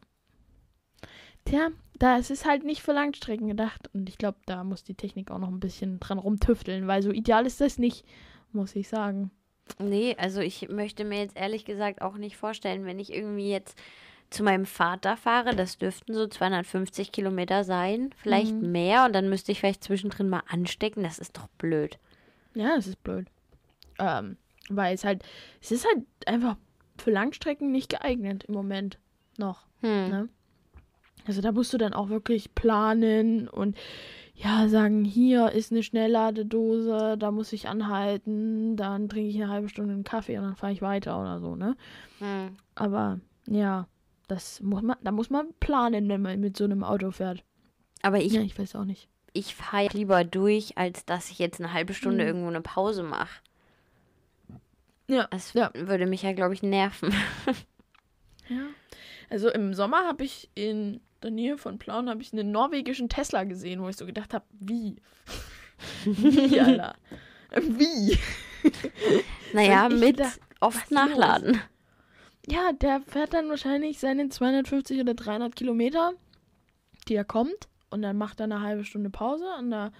Tja, da es ist halt nicht für Langstrecken gedacht und ich glaube, da muss die Technik auch noch ein bisschen dran rumtüfteln, weil so ideal ist das nicht, muss ich sagen. Nee, also ich möchte mir jetzt ehrlich gesagt auch nicht vorstellen, wenn ich irgendwie jetzt zu meinem Vater fahre, das dürften so 250 Kilometer sein, vielleicht Mhm. mehr und dann müsste ich vielleicht zwischendrin mal anstecken. Das ist doch blöd. Ja, das ist blöd. Ähm, Weil es halt, es ist halt einfach für Langstrecken nicht geeignet im Moment noch. Hm. Ne? Also da musst du dann auch wirklich planen und ja, sagen, hier ist eine Schnellladedose, da muss ich anhalten, dann trinke ich eine halbe Stunde einen Kaffee und dann fahre ich weiter oder so, ne? Hm. Aber ja, das muss man, da muss man planen, wenn man mit so einem Auto fährt. Aber ich, ja, ich weiß auch nicht. ich fahre lieber durch, als dass ich jetzt eine halbe Stunde Hm. irgendwo eine Pause mache. Ja. Das Ja. würde mich ja, glaube ich, nerven. Ja. Also im Sommer habe ich in der Nähe von Plauen habe ich einen norwegischen Tesla gesehen, wo ich so gedacht habe, wie? wie, Alter? Wie? Naja, mit gedacht, oft los? nachladen. Ja, der fährt dann wahrscheinlich seine 250 oder 300 Kilometer, die er kommt, und dann macht er eine halbe Stunde Pause an der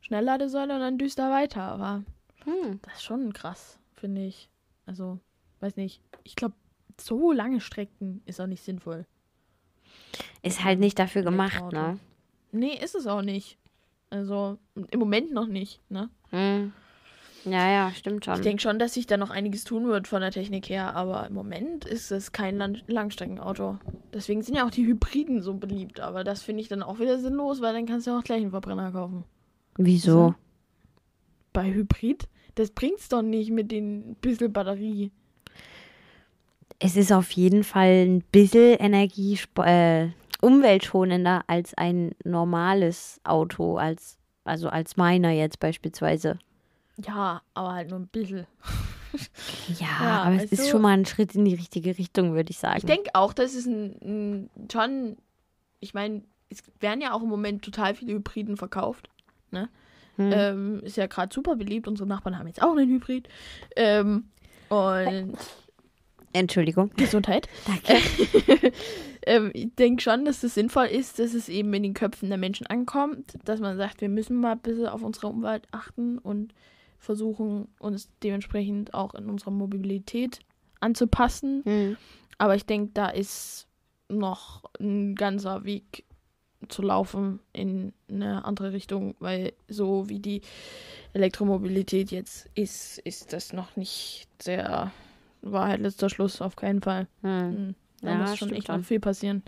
Schnellladesäule und dann düst er weiter. Aber Hm. das ist schon krass, finde ich. Also, weiß nicht. Ich glaube, so lange Strecken ist auch nicht sinnvoll. Ist halt nicht dafür gemacht, Elektroauto. ne? Nee, ist es auch nicht. Also, im Moment noch nicht, ne? Hm. Ja, ja, stimmt schon. Ich denke schon, dass sich da noch einiges tun wird von der Technik her, aber im Moment ist es kein Lang Langstreckenauto. Deswegen sind ja auch die Hybriden so beliebt, aber das finde ich dann auch wieder sinnlos, weil dann kannst du auch gleich einen Verbrenner kaufen. Wieso? Bei Hybrid, das bringt's doch nicht mit den bisschen Batterie. Es ist auf jeden Fall ein bisschen Energie äh, umweltschonender als ein normales Auto, als also als meiner jetzt beispielsweise. Ja, aber halt nur ein bisschen. Ja, Ja, aber es ist also- schon mal ein Schritt in die richtige Richtung, würde ich sagen. Ich denke auch, das ist ein, ein schon, ich meine, es werden ja auch im Moment total viele Hybriden verkauft. Hm. Ähm, ist ja gerade super beliebt. Unsere Nachbarn haben jetzt auch einen Hybrid. Ähm, und Entschuldigung. Gesundheit. Danke. ähm, ich denke schon, dass es sinnvoll ist, dass es eben in den Köpfen der Menschen ankommt, dass man sagt, wir müssen mal ein bisschen auf unsere Umwelt achten und versuchen, uns dementsprechend auch in unserer Mobilität anzupassen. Hm. Aber ich denke, da ist noch ein ganzer Weg zu laufen in eine andere Richtung, weil so wie die Elektromobilität jetzt ist, ist das noch nicht sehr Wahrheit letzter Schluss, auf keinen Fall. Hm. Mhm. Da Ja, muss schon echt noch viel passieren,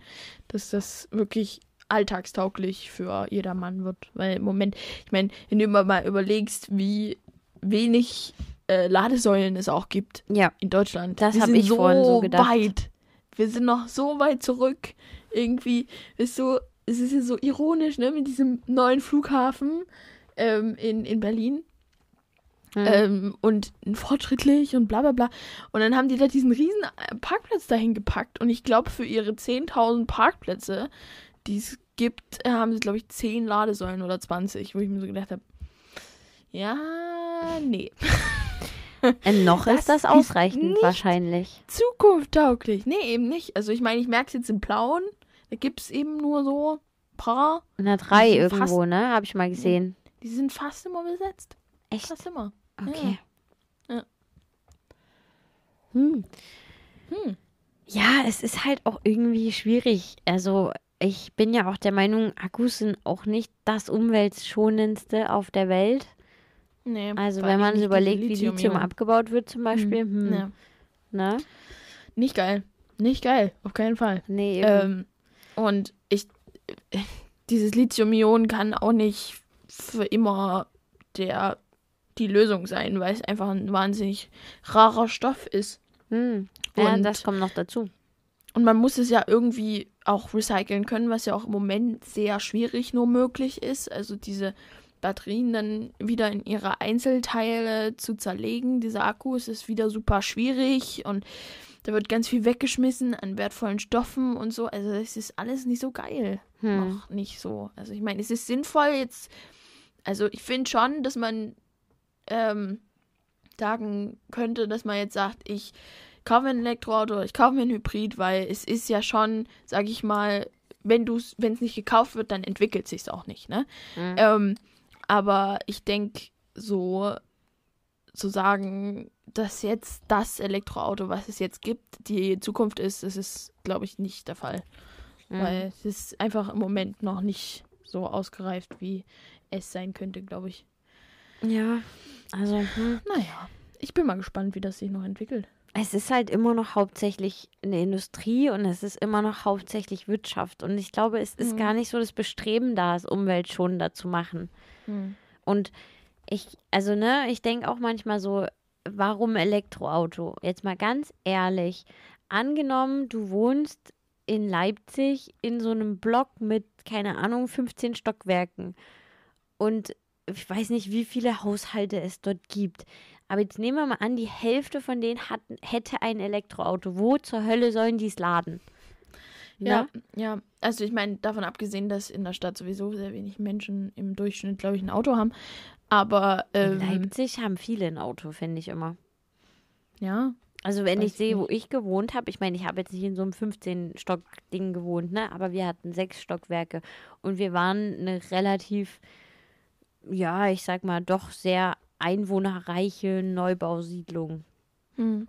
dass das wirklich alltagstauglich für jedermann wird. Weil im Moment, ich meine, wenn du mal überlegst, wie wenig äh, Ladesäulen es auch gibt Ja, in Deutschland. Das Wir hab sind ich vorhin so gedacht. weit. Wir sind noch so weit zurück. Irgendwie ist so, es ist ja so ironisch, ne, mit diesem neuen Flughafen ähm, in, in Berlin. Hm. Ähm, und fortschrittlich und bla bla bla. Und dann haben die da diesen riesen äh, Parkplatz dahin gepackt. Und ich glaube, für ihre 10.000 Parkplätze, die es gibt, äh, haben sie, glaube ich, 10 Ladesäulen oder 20, wo ich mir so gedacht habe, ja, nee. Äh, noch das ist das ist ausreichend nicht- wahrscheinlich. Zukunftstauglich. Nee, eben nicht. Also ich meine, ich merke es jetzt in Plauen. Da gibt es eben nur so ein paar. In der 3 Die sind irgendwo, ne? Habe ich mal gesehen. Die sind fast immer besetzt. Echt? Fast immer. Okay. Ja. Hm. Hm. Ja, es ist halt auch irgendwie schwierig. Also, ich bin ja auch der Meinung, Akkus sind auch nicht das umweltschonendste auf der Welt. Nee, Also, wenn man sich überlegt, wie Lithium Lithium-Ionen. abgebaut wird, zum Beispiel. Hm. Ja. Ne? Nicht geil. Nicht geil. Auf keinen Fall. Nee, eben. Ähm, und ich, dieses Lithium-Ionen kann auch nicht für immer der, die Lösung sein, weil es einfach ein wahnsinnig rarer Stoff ist. hm. Ja, und- das kommt noch dazu. Und man muss es ja irgendwie auch recyceln können, was ja auch im Moment sehr schwierig nur möglich ist. Also diese Batterien dann wieder in ihre Einzelteile zu zerlegen. Diese Akkus ist wieder super schwierig und da wird ganz viel weggeschmissen an wertvollen Stoffen und so. Also es ist alles nicht so geil. Hm. Noch nicht so. Also ich meine, es ist sinnvoll jetzt. Also ich finde schon, dass man ähm, sagen könnte, dass man jetzt sagt, ich kaufe mir ein Elektroauto, ich kaufe mir ein Hybrid, weil es ist ja schon, sag ich mal, wenn du wenn es nicht gekauft wird, dann entwickelt sich's auch nicht, ne? Mhm. Ähm, aber ich denke, so zu sagen, dass jetzt das Elektroauto, was es jetzt gibt, die Zukunft ist, das ist, glaube ich, nicht der Fall. Mhm. Weil es ist einfach im Moment noch nicht so ausgereift, wie es sein könnte, glaube ich. Ja, also, hm. Naja. ich bin mal gespannt, wie das sich noch entwickelt. Es ist halt immer noch hauptsächlich eine Industrie und es ist immer noch hauptsächlich Wirtschaft. Und ich glaube, es ist Mhm. gar nicht so das Bestreben da, es umweltschonender zu machen. Und ich, also ne, ich denke auch manchmal so, warum Elektroauto? Jetzt mal ganz ehrlich, angenommen, du wohnst in Leipzig in so einem Block mit, keine Ahnung, 15 Stockwerken und ich weiß nicht, wie viele Haushalte es dort gibt. Aber jetzt nehmen wir mal an, die Hälfte von denen hatten, hätte ein Elektroauto. Wo zur Hölle sollen die es laden? Ja, Ne? ja. Also ich meine, davon abgesehen, dass in der Stadt sowieso sehr wenig Menschen im Durchschnitt, glaube ich, ein Auto haben. Aber In ähm, Leipzig haben viele ein Auto, finde ich immer. ja, Also wenn ich sehe, wo ich gewohnt habe, ich meine, ich habe jetzt nicht in so einem 15-Stock-Ding gewohnt, ne? Aber wir hatten sechs Stockwerke und wir waren eine relativ, ja, ich sag mal, doch sehr einwohnerreiche Neubausiedlung. hm,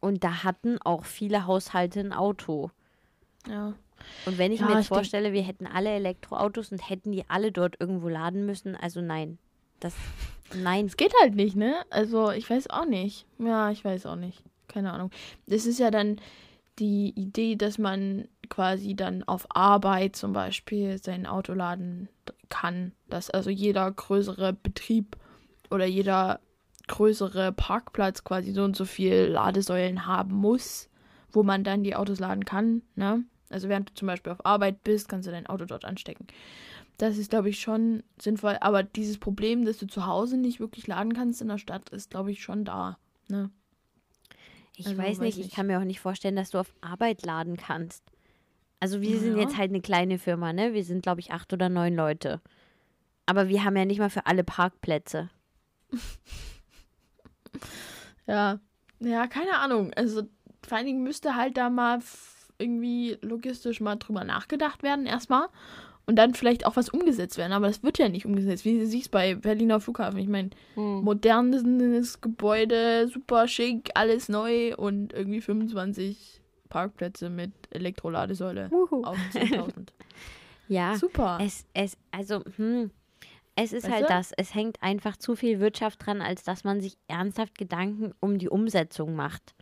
Und da hatten auch viele Haushalte ein Auto. ja. Und wenn ich Ja, mir jetzt ich vorstelle, wir hätten alle Elektroautos und hätten die alle dort irgendwo laden müssen, also nein. Das, nein. Es geht halt nicht, ne? Also ich weiß auch nicht. Ja, ich weiß auch nicht. Keine Ahnung. Das ist ja dann die Idee, dass man quasi dann auf Arbeit zum Beispiel sein Auto laden kann. Dass also jeder größere Betrieb oder jeder größere Parkplatz quasi so und so viel Ladesäulen haben muss, wo man dann die Autos laden kann. Ne? Also während du zum Beispiel auf Arbeit bist, kannst du dein Auto dort anstecken. Das ist, glaube ich, schon sinnvoll. Aber dieses Problem, dass du zu Hause nicht wirklich laden kannst in der Stadt, ist, glaube ich, schon da. Ne? Ich Also, weiß nicht, weiß ich nicht. kann mir auch nicht vorstellen, dass du auf Arbeit laden kannst. Also wir sind Ja. jetzt halt eine kleine Firma, ne? Wir sind, glaube ich, acht oder neun Leute. Aber wir haben ja nicht mal für alle Parkplätze. Ja. Ja, keine Ahnung. Also vor allen Dingen müsste halt da mal irgendwie logistisch mal drüber nachgedacht werden erstmal. Und dann vielleicht auch was umgesetzt werden. Aber das wird ja nicht umgesetzt. Wie du siehst bei Berliner Flughafen. Ich meine, modernes Gebäude, super schick, alles neu und irgendwie 25 Parkplätze mit Elektroladesäule Wuhu. auf 10.000. Ja. Super. Es, es, also, hm, es ist Weißt halt du? das. Es hängt einfach zu viel Wirtschaft dran, als dass man sich ernsthaft Gedanken um die Umsetzung macht.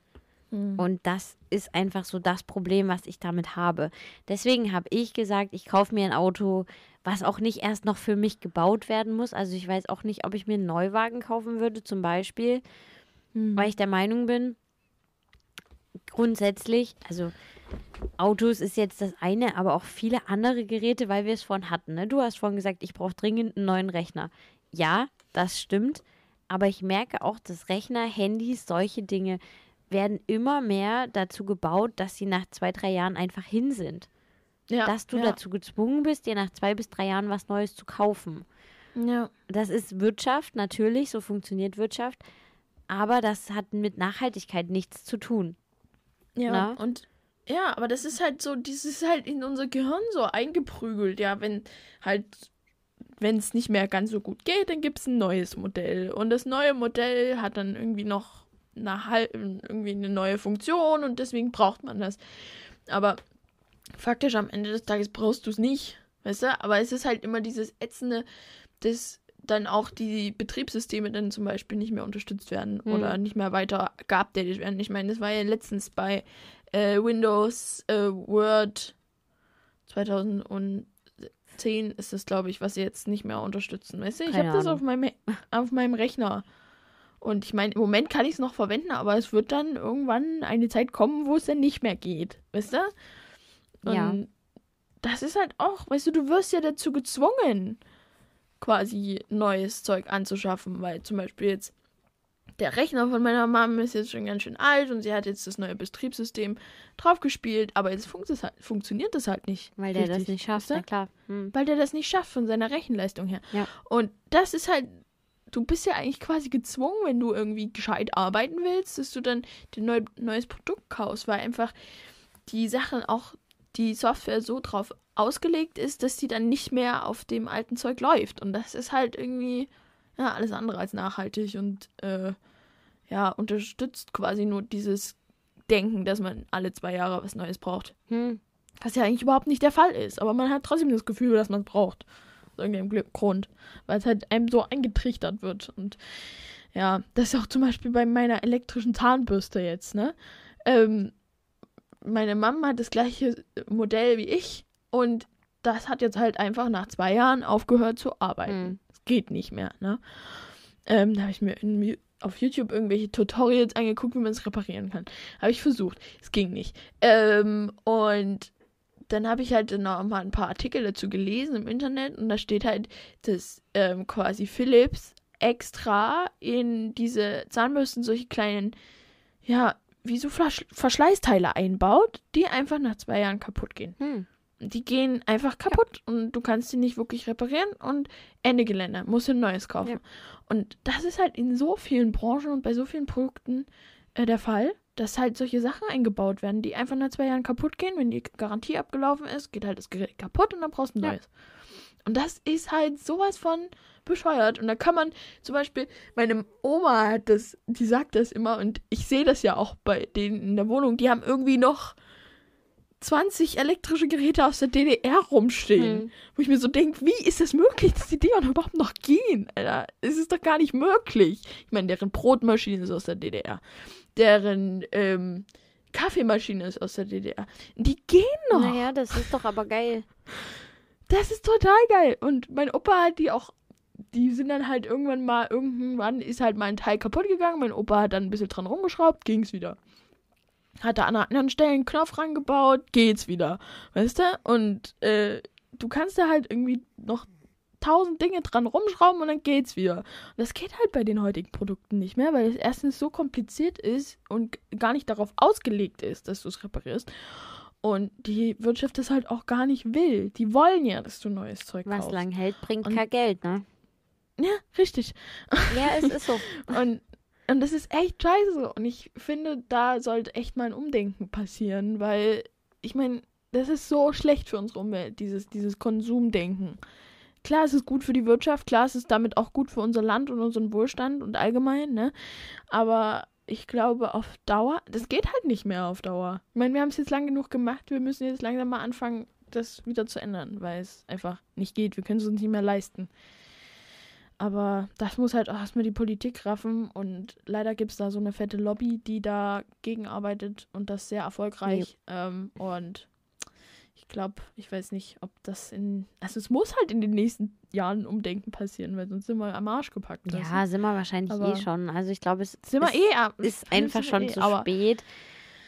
Hm. Und das ist einfach so das Problem, was ich damit habe. Deswegen habe ich gesagt, ich kaufe mir ein Auto, was auch nicht erst noch für mich gebaut werden muss. Also ich weiß auch nicht, ob ich mir einen Neuwagen kaufen würde, zum Beispiel, Hm. weil ich der Meinung bin, grundsätzlich, also Autos ist jetzt das eine, aber auch viele andere Geräte, weil wir es vorhin hatten. Ne? Du hast vorhin gesagt, ich brauche dringend einen neuen Rechner. Ja, das stimmt. Aber ich merke auch, dass Rechner, Handys, solche Dinge werden immer mehr dazu gebaut, dass sie nach zwei, drei Jahren einfach hin sind. ja, dass du ja, dazu gezwungen bist, dir nach zwei bis drei Jahren was Neues zu kaufen. Ja. Das ist Wirtschaft, natürlich, so funktioniert Wirtschaft. Aber das hat mit Nachhaltigkeit nichts zu tun. Ja, Na? und ja, aber das ist halt so, dieses ist halt in unser Gehirn so eingeprügelt, ja, wenn halt, wenn es nicht mehr ganz so gut geht, dann gibt es ein neues Modell. Und das neue Modell hat dann irgendwie noch eine, irgendwie eine neue Funktion und deswegen braucht man das. Aber faktisch am Ende des Tages brauchst du es nicht, weißt du? Aber es ist halt immer dieses ätzende, dass dann auch die Betriebssysteme dann zum Beispiel nicht mehr unterstützt werden Hm. oder nicht mehr weiter geupdatet werden. Ich meine, das war ja letztens bei äh, Windows äh, Word 2010 ist das, glaube ich, was sie jetzt nicht mehr unterstützen. Weißt du, ich habe das auf meinem, auf meinem Rechner. Und ich meine, im Moment kann ich es noch verwenden, aber es wird dann irgendwann eine Zeit kommen, wo es dann nicht mehr geht. Weißt du? Und Ja. das ist halt auch, weißt du, du wirst ja dazu gezwungen, quasi neues Zeug anzuschaffen, weil zum Beispiel jetzt der Rechner von meiner Mom ist jetzt schon ganz schön alt und sie hat jetzt das neue Betriebssystem draufgespielt, aber jetzt funkt es halt, funktioniert das halt nicht. Weil der das richtig, nicht schafft, na klar. Hm. Weil der das nicht schafft von seiner Rechenleistung her. Ja. Und das ist halt, du bist ja eigentlich quasi gezwungen, wenn du irgendwie gescheit arbeiten willst, dass du dann dir neu, neues Produkt kaufst, weil einfach die Sachen auch, die Software so drauf ausgelegt ist, dass die dann nicht mehr auf dem alten Zeug läuft. Und das ist halt irgendwie, ja, alles andere als nachhaltig und, äh, ja, unterstützt quasi nur dieses Denken, dass man alle zwei Jahre was Neues braucht. Hm. Was ja eigentlich überhaupt nicht der Fall ist. Aber man hat trotzdem das Gefühl, dass man es braucht. Aus irgendeinem Grund. Weil es halt einem so eingetrichtert wird. Und Ja, das ist auch zum Beispiel bei meiner elektrischen Zahnbürste jetzt, ne? Ähm, meine Mama hat das gleiche Modell wie ich und das hat jetzt halt einfach nach zwei Jahren aufgehört zu arbeiten. Mhm. Es geht nicht mehr, ne? Ähm, da habe ich mir in, auf YouTube irgendwelche Tutorials angeguckt, wie man es reparieren kann. Habe ich versucht. Es ging nicht. Ähm, und dann habe ich halt noch mal ein paar Artikel dazu gelesen im Internet und da steht halt, dass ähm, quasi Philips extra in diese Zahnbürsten solche kleinen, ja, wie so Flasch Verschleißteile einbaut, die einfach nach zwei Jahren kaputt gehen. Hm. Die gehen einfach kaputt und du kannst sie nicht wirklich reparieren und Ende Gelände, musst du ein neues kaufen. Ja. Und das ist halt in so vielen Branchen und bei so vielen Produkten äh, der Fall, dass halt solche Sachen eingebaut werden, die einfach nach zwei Jahren kaputt gehen. Wenn die Garantie abgelaufen ist, geht halt das Gerät kaputt und dann brauchst du ein Ja. neues. Und das ist halt sowas von bescheuert. Und da kann man zum Beispiel, meine Oma hat das, die sagt das immer und ich sehe das ja auch bei denen in der Wohnung, die haben irgendwie noch 20 elektrische Geräte aus der DDR rumstehen. Hm. Wo ich mir so denke, wie ist es möglich, dass die Dinger überhaupt noch gehen, Alter? Es ist doch gar nicht möglich. Ich meine, deren Brotmaschine ist aus der DDR. Deren ähm, Kaffeemaschine ist aus der DDR. Die gehen noch. Naja, das ist doch aber geil. Das ist total geil. Und mein Opa hat die auch, die sind dann halt irgendwann mal, irgendwann ist halt mal ein Teil kaputt gegangen. Mein Opa hat dann ein bisschen dran rumgeschraubt, ging's wieder. Hat da an anderen Stellen einen Knopf rangebaut, geht's wieder. Weißt du? Und äh, du kannst da halt irgendwie noch tausend Dinge dran rumschrauben und dann geht's wieder. Und das geht halt bei den heutigen Produkten nicht mehr, weil es erstens so kompliziert ist und gar nicht darauf ausgelegt ist, dass du es reparierst. Und die Wirtschaft das halt auch gar nicht will. Die wollen ja, dass du neues Zeug Was kaufst. lang hält, bringt Und- kein Geld, ne? Ja, richtig. Ja, es ist so. Und, und das ist echt scheiße. Und ich finde, da sollte echt mal ein Umdenken passieren, weil ich meine, das ist so schlecht für unsere Umwelt, dieses, dieses Konsumdenken. Klar, es ist gut für die Wirtschaft, klar, es ist damit auch gut für unser Land und unseren Wohlstand und allgemein, ne? Aber ich glaube, auf Dauer, das geht halt nicht mehr auf Dauer. Ich meine, wir haben es jetzt lang genug gemacht, wir müssen jetzt langsam mal anfangen, das wieder zu ändern, weil es einfach nicht geht. Wir können es uns nicht mehr leisten. Aber das muss halt auch erstmal die Politik raffen und leider gibt es da so eine fette Lobby, die da gegenarbeitet und das sehr erfolgreich. Ähm, und ich glaube, ich weiß nicht, ob das in. Also es muss halt in den nächsten Jahren Umdenken passieren, weil sonst sind wir am Arsch gepackt. Ja, sind wir wahrscheinlich Aber- eh schon. Also ich glaube, es sind wir ist, eh ist einfach schon eh, zu spät.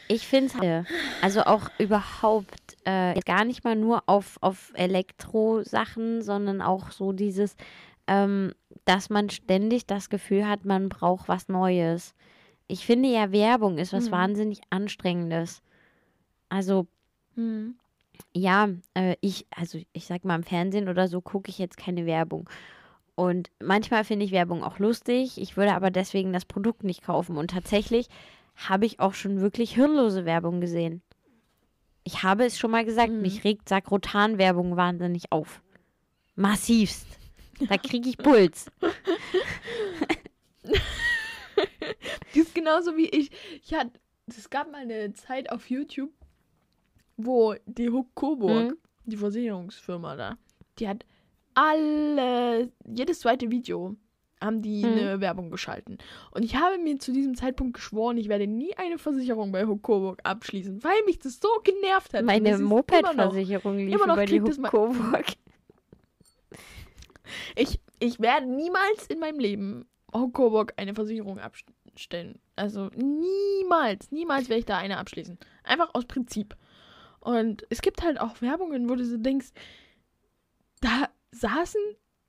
Ich finde es, also auch überhaupt äh, gar nicht mal nur auf, auf Elektrosachen, sondern auch so dieses, ähm, dass man ständig das Gefühl hat, man braucht was Neues. Ich finde ja, Werbung ist was Mhm. wahnsinnig Anstrengendes. Also Hm. ja, äh, ich, also ich sag mal, im Fernsehen oder so gucke ich jetzt keine Werbung. Und manchmal finde ich Werbung auch lustig. Ich würde aber deswegen das Produkt nicht kaufen. Und tatsächlich habe ich auch schon wirklich hirnlose Werbung gesehen. Ich habe es schon mal gesagt, Mhm. mich regt Sakrotan-Werbung wahnsinnig auf. Massivst. Da kriege ich Puls. Die ist genauso wie ich. Ich hatte, es gab mal eine Zeit auf YouTube, wo die Huck Coburg, Mhm. die Versicherungsfirma da, die hat alle, jedes zweite Video haben die Mhm. eine Werbung geschalten. Und ich habe mir zu diesem Zeitpunkt geschworen, ich werde nie eine Versicherung bei Huck Coburg abschließen, weil mich das so genervt hat. Meine Moped-Versicherung lief immer noch über die mal- Coburg. Ich, ich werde niemals in meinem Leben Coburg eine Versicherung abstellen. Also niemals, niemals werde ich da eine abschließen. Einfach aus Prinzip. Und es gibt halt auch Werbungen, wo du so denkst, da saßen,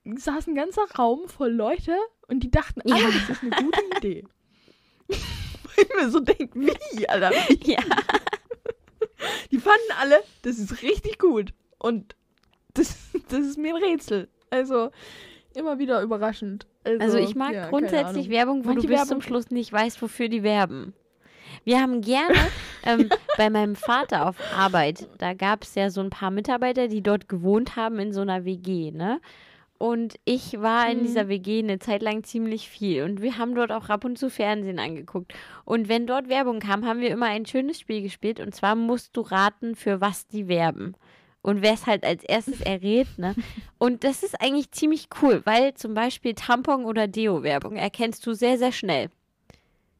saß ein ganzer Raum voll Leute und die dachten, alle, Ja. das ist eine gute Idee. Wo ich mir so denke, wie, Alter? Wie? Ja. Die fanden alle, das ist richtig gut. Und das, das ist mir ein Rätsel. Also immer wieder überraschend. Also, Also ich mag ja, grundsätzlich. Werbung, wo Manche du bis Werbung- zum Schluss nicht weißt, wofür die werben. Wir haben gerne ähm, bei meinem Vater auf Arbeit, da gab es ja so ein paar Mitarbeiter, die dort gewohnt haben in so einer WG, ne? Und ich war in Mhm. dieser WG eine Zeit lang ziemlich viel. Und wir haben dort auch ab und zu Fernsehen angeguckt. Und wenn dort Werbung kam, haben wir immer ein schönes Spiel gespielt. Und zwar musst du raten, für was die werben. Und wer es halt als erstes errät, ne? Und das ist eigentlich ziemlich cool, weil zum Beispiel Tampon- oder Deo-Werbung erkennst du sehr, sehr schnell.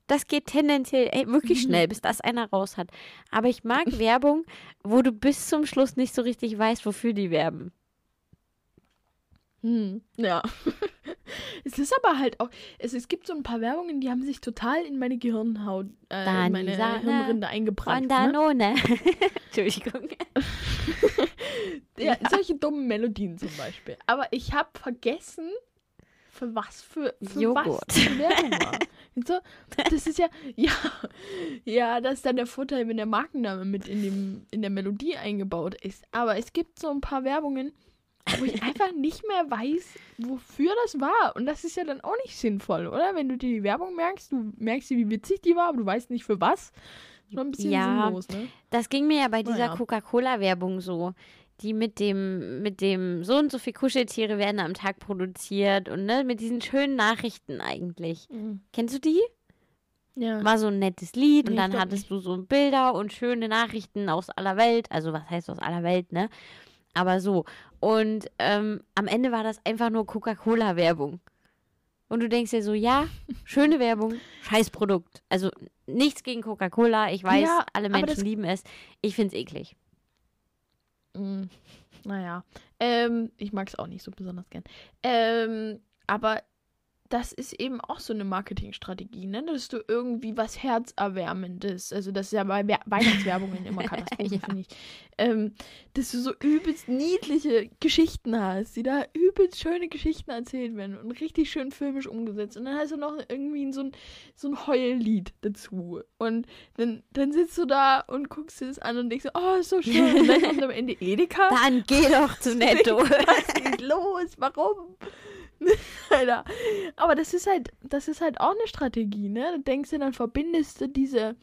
Das geht tendenziell ey, wirklich Mhm. schnell, bis das einer raus hat. Aber ich mag Werbung, wo du bis zum Schluss nicht so richtig weißt, wofür die werben. Hm, ja. es ist aber halt auch, es, es gibt so ein paar Werbungen, die haben sich total in meine Gehirnhaut, äh, in meine Sahne Hirnrinde eingebrannt. Ne? Danone. Entschuldigung. Ja, Ja. solche dummen Melodien zum Beispiel. Aber ich habe vergessen, für was für, für Joghurt. was die Werbung war. Und so, das ist ja, ja, ja, das ist dann der Vorteil, wenn der Markenname mit in, dem, in der Melodie eingebaut ist. Aber es gibt so ein paar Werbungen, wo ich einfach nicht mehr weiß, wofür das war. Und das ist ja dann auch nicht sinnvoll, oder? Wenn du dir die Werbung merkst, du merkst dir, wie witzig die war, aber du weißt nicht für was. Schon ein bisschen Ja. sinnlos, ne? Das ging mir ja bei dieser Naja. Coca-Cola-Werbung so. Die mit dem, mit dem so und so viel Kuscheltiere werden am Tag produziert und ne, mit diesen schönen Nachrichten eigentlich. Kennst du die? Ja. War so ein nettes Lied und Nee, ich dann hattest du so Bilder und schöne Nachrichten aus aller Welt. Also was heißt aus aller Welt, ne? Aber so. Und ähm, am Ende war das einfach nur Coca-Cola-Werbung. Und du denkst dir so, ja, schöne Werbung, scheiß Produkt. Also nichts gegen Coca-Cola. Ich weiß, Ja, alle Menschen lieben es. Ich find's eklig. Mm, Naja, ähm, ich mag es auch nicht so besonders gern. Ähm, aber das ist eben auch so eine Marketingstrategie, ne? Dass du irgendwie was Herzerwärmendes, also das ist ja bei Wer- Weihnachtswerbungen immer Katastrophe, Ja. finde ich, ähm, dass du so übelst niedliche Geschichten hast, die da übelst schöne Geschichten erzählt werden und richtig schön filmisch umgesetzt. Und dann hast du noch irgendwie so ein, so ein Heullied dazu. Und dann, dann sitzt du da und guckst dir das an und denkst so, oh, ist so schön. Und dann kommt am Ende Edeka. Dann geh doch zu Netto. Was ist los? Warum? Alter. Aber das ist halt, das ist halt auch eine Strategie, ne? Du denkst dir, dann verbindest du diese,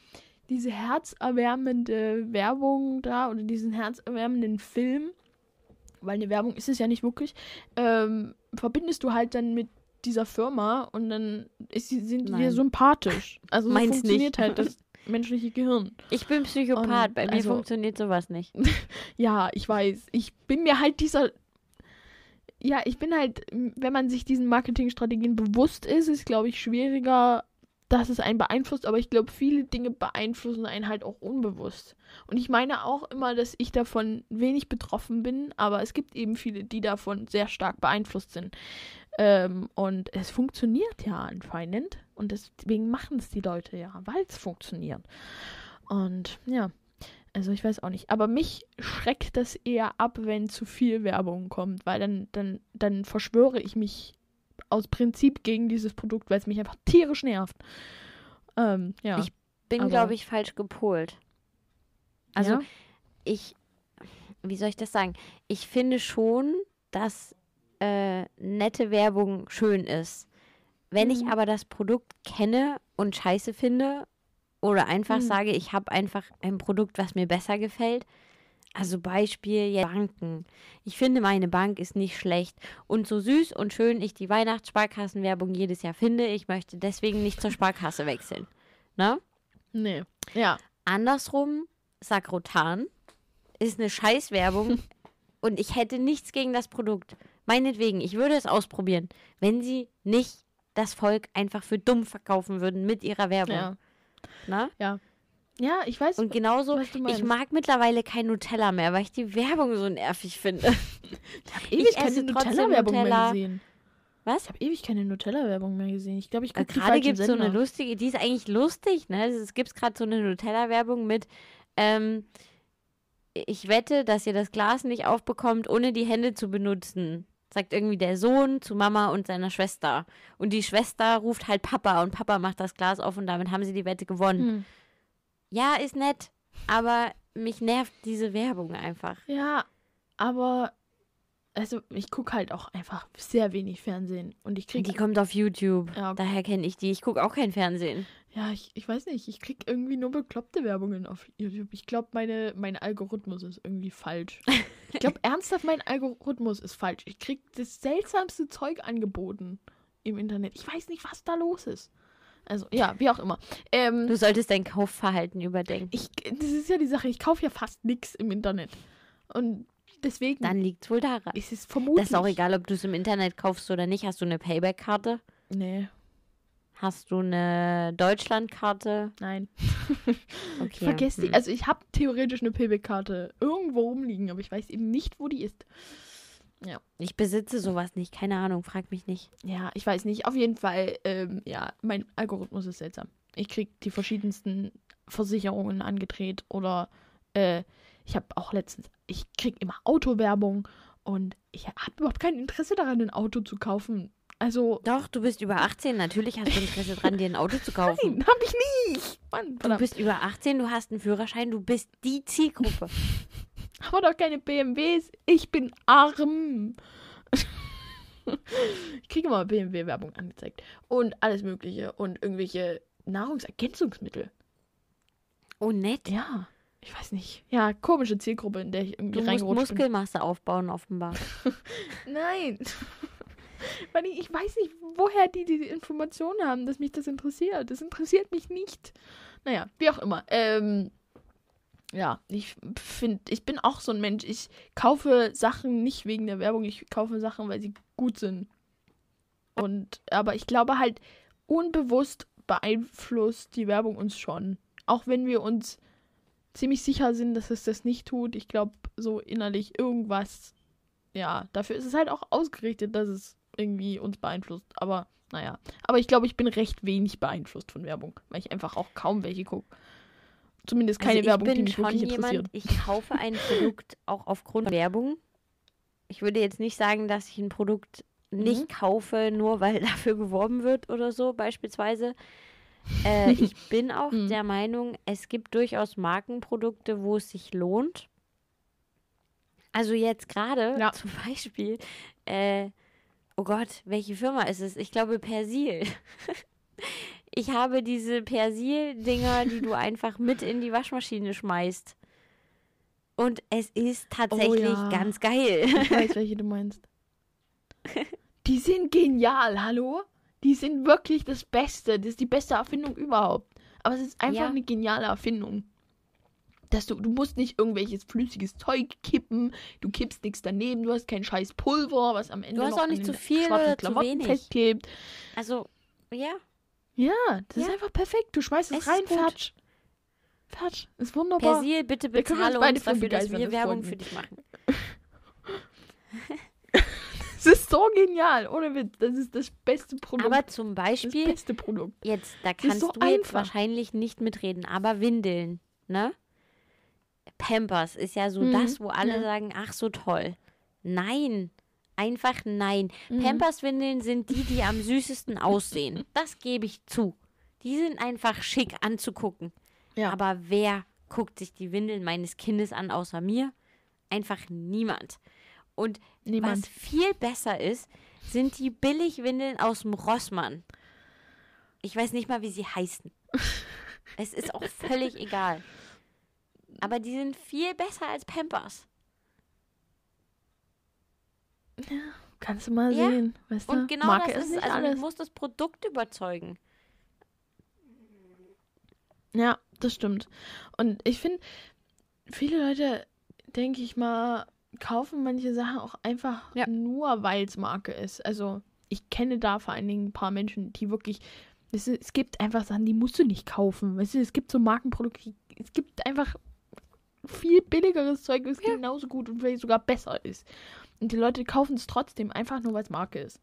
diese herzerwärmende Werbung da oder diesen herzerwärmenden Film, weil eine Werbung ist es ja nicht wirklich, ähm, verbindest du halt dann mit dieser Firma und dann ist sind die dir sympathisch. Also so funktioniert nicht. halt das menschliche Gehirn. Ich bin Psychopath. Und Bei mir also- funktioniert sowas nicht. Ja, ich weiß. Ich bin mir halt dieser. Ja, ich bin halt, wenn man sich diesen Marketingstrategien bewusst ist, ist, glaube ich, schwieriger, dass es einen beeinflusst. Aber ich glaube, viele Dinge beeinflussen einen halt auch unbewusst. Und ich meine auch immer, dass ich davon wenig betroffen bin, aber es gibt eben viele, die davon sehr stark beeinflusst sind. Ähm, und es funktioniert ja anscheinend. Und deswegen machen es die Leute ja, weil es funktioniert. Und ja. Also ich weiß auch nicht. Aber mich schreckt das eher ab, wenn zu viel Werbung kommt, weil dann, dann, dann verschwöre ich mich aus Prinzip gegen dieses Produkt, weil es mich einfach tierisch nervt. Ähm, ja. Ich Bin, glaube ich, falsch gepolt. Also ja? ich, wie soll ich das sagen? Ich finde schon, dass äh, nette Werbung schön ist. Wenn ich Mhm. aber das Produkt kenne und scheiße finde oder einfach Mhm. sage, ich habe einfach ein Produkt, was mir besser gefällt. Also Beispiel jetzt Banken. Ich finde, meine Bank ist nicht schlecht. Und so süß und schön ich die Weihnachtssparkassenwerbung jedes Jahr finde, ich möchte deswegen nicht zur Sparkasse wechseln. Ne? Nee. Ja. Andersrum, Sakrotan ist eine Scheißwerbung und ich hätte nichts gegen das Produkt. Meinetwegen, ich würde es ausprobieren, wenn sie nicht das Volk einfach für dumm verkaufen würden mit ihrer Werbung. Ja. Ne? Ja, ich weiß. Und genauso, was ich mag mittlerweile kein Nutella mehr, weil ich die Werbung so nervig finde. ich habe ewig ich keine Nutella-Werbung mehr Nutella. gesehen. Was? Ich habe ewig keine Nutella-Werbung mehr gesehen. Ich glaube, ich gucke die Gerade gibt es so eine lustige, die ist eigentlich lustig, ne? Es gibt gerade so eine Nutella-Werbung mit, ähm, ich wette, dass ihr das Glas nicht aufbekommt, ohne die Hände zu benutzen. Sagt irgendwie der Sohn zu Mama und seiner Schwester. Und die Schwester ruft halt Papa und Papa macht das Glas auf und damit haben sie die Wette gewonnen. Hm. Ja, ist nett, aber mich nervt diese Werbung einfach. Ja, aber also ich gucke halt auch einfach sehr wenig Fernsehen und ich kriege Die kommt auf YouTube. Ja. Daher kenne ich die. Ich gucke auch kein Fernsehen. Ja, ich, ich weiß nicht. Ich krieg irgendwie nur bekloppte Werbungen auf YouTube. Ich glaube, meine, mein Algorithmus ist irgendwie falsch. Ich glaube ernsthaft, mein Algorithmus ist falsch. Ich krieg das seltsamste Zeug angeboten im Internet. Ich weiß nicht, was da los ist. Also, ja, wie auch immer. Ähm, Du solltest dein Kaufverhalten überdenken. ich, das ist ja die Sache. Ich kaufe ja fast nichts im Internet. Und Deswegen Dann liegt es wohl daran. ist es vermutlich. Das ist auch egal, ob du es im Internet kaufst oder nicht. Hast du eine Payback-Karte? Nee, Hast du eine Deutschland-Karte? nein. Okay. Ich vergesse die. hm. Also ich habe theoretisch eine Payback-Karte irgendwo rumliegen, aber ich weiß eben nicht, wo die ist. Ich besitze sowas nicht. Keine Ahnung, frag mich nicht. Ja, ich weiß nicht. Auf jeden Fall, ähm, ja, mein Algorithmus ist seltsam. Ich krieg die verschiedensten Versicherungen angedreht oder äh, ich habe auch letztens, ich krieg immer Autowerbung und ich habe überhaupt kein Interesse daran, ein Auto zu kaufen. Also, Doch, du bist über 18. Natürlich hast du Interesse dran, dir ein Auto zu kaufen. nein, habe ich nicht. Mann, Du bist über 18, du hast einen Führerschein, du bist die Zielgruppe. aber doch keine BMWs. Ich bin arm. ich kriege immer BMW-Werbung angezeigt. Und alles Mögliche. Und irgendwelche Nahrungsergänzungsmittel. Oh, nett. Ja. Ich weiß nicht. Ja, komische Zielgruppe, in der ich irgendwie Du musst reingerutscht bin. Muskelmasse aufbauen, offenbar. Nein. Weil ich, ich weiß nicht, woher die diese Informationen haben, dass mich das interessiert. Das interessiert mich nicht. Naja, wie auch immer. Ähm, ja, ich finde, ich bin auch so ein Mensch. Ich kaufe Sachen nicht wegen der Werbung. Ich kaufe Sachen, weil sie gut sind. Und, aber ich glaube halt, unbewusst beeinflusst die Werbung uns schon. Auch wenn wir uns ziemlich sicher sind, dass es das nicht tut. Ich glaube, so innerlich irgendwas ja, dafür ist es halt auch ausgerichtet, dass es irgendwie uns beeinflusst. Aber naja. Aber ich glaube, ich bin recht wenig beeinflusst von Werbung, weil ich einfach auch kaum welche gucke. Zumindest keine also Werbung, die mich wirklich jemand, interessiert. ich kaufe ein Produkt auch aufgrund von Werbung. Ich würde jetzt nicht sagen, dass ich ein Produkt nicht Mhm. kaufe, nur weil dafür geworben wird oder so, beispielsweise. Äh, ich bin auch Mhm. der Meinung, es gibt durchaus Markenprodukte, wo es sich lohnt. Also jetzt gerade Ja. zum Beispiel, äh, oh Gott, welche Firma ist es? Ich glaube Persil. Ich habe diese Persil-Dinger, die du einfach mit in die Waschmaschine schmeißt. Und es ist tatsächlich ja. ganz geil. Ich weiß, welche du meinst. Die sind genial, hallo? Die sind wirklich das Beste. Das ist die beste Erfindung überhaupt. Aber es ist einfach Ja. eine geniale Erfindung. Dass du, du musst nicht irgendwelches flüssiges Zeug kippen, du kippst nichts daneben, du hast kein scheiß Pulver, was am Ende hast noch auch nicht zu viel oder zu Klamotten wenig. festklebt. Also, ja. Ja, das ist Ja. einfach perfekt. Du schmeißt es, Es ist rein, fertig. Fertig. Ist wunderbar. Persil, bitte Da bezahle beide uns dafür, dass wir das Werbung für dich machen. Das ist so genial, ohne Witz. Das ist das beste Produkt. Aber zum das Beispiel, beste Produkt. jetzt, da ist kannst so du jetzt wahrscheinlich nicht mitreden, aber Windeln, ne? Pampers ist ja so Mhm, das, wo alle ja. sagen, ach so toll. Nein, einfach nein. Mhm. Pampers-Windeln sind die, die am süßesten aussehen. Das gebe ich zu. Die sind einfach schick anzugucken. Ja. Aber wer guckt sich die Windeln meines Kindes an, außer mir? Einfach niemand. Und Niemand. was viel besser ist, sind die Billigwindeln aus dem Rossmann. Ich weiß nicht mal, wie sie heißen. es ist auch völlig egal. Aber die sind viel besser als Pampers. Kannst du mal Ja, sehen. Weißt du? Und genau Marke das ist ist Also alles. du musst das Produkt überzeugen. Ja, das stimmt. Und ich finde, viele Leute, denke ich mal, kaufen manche Sachen auch einfach Ja. nur, weil es Marke ist. Also ich kenne da vor allen Dingen ein paar Menschen, die wirklich. Es, es gibt einfach Sachen, die musst du nicht kaufen. Weißt du, es gibt so Markenprodukte, die- es gibt einfach viel billigeres Zeug, das genauso gut und vielleicht sogar besser ist. Und die Leute kaufen es trotzdem, einfach nur, weil es Marke ist.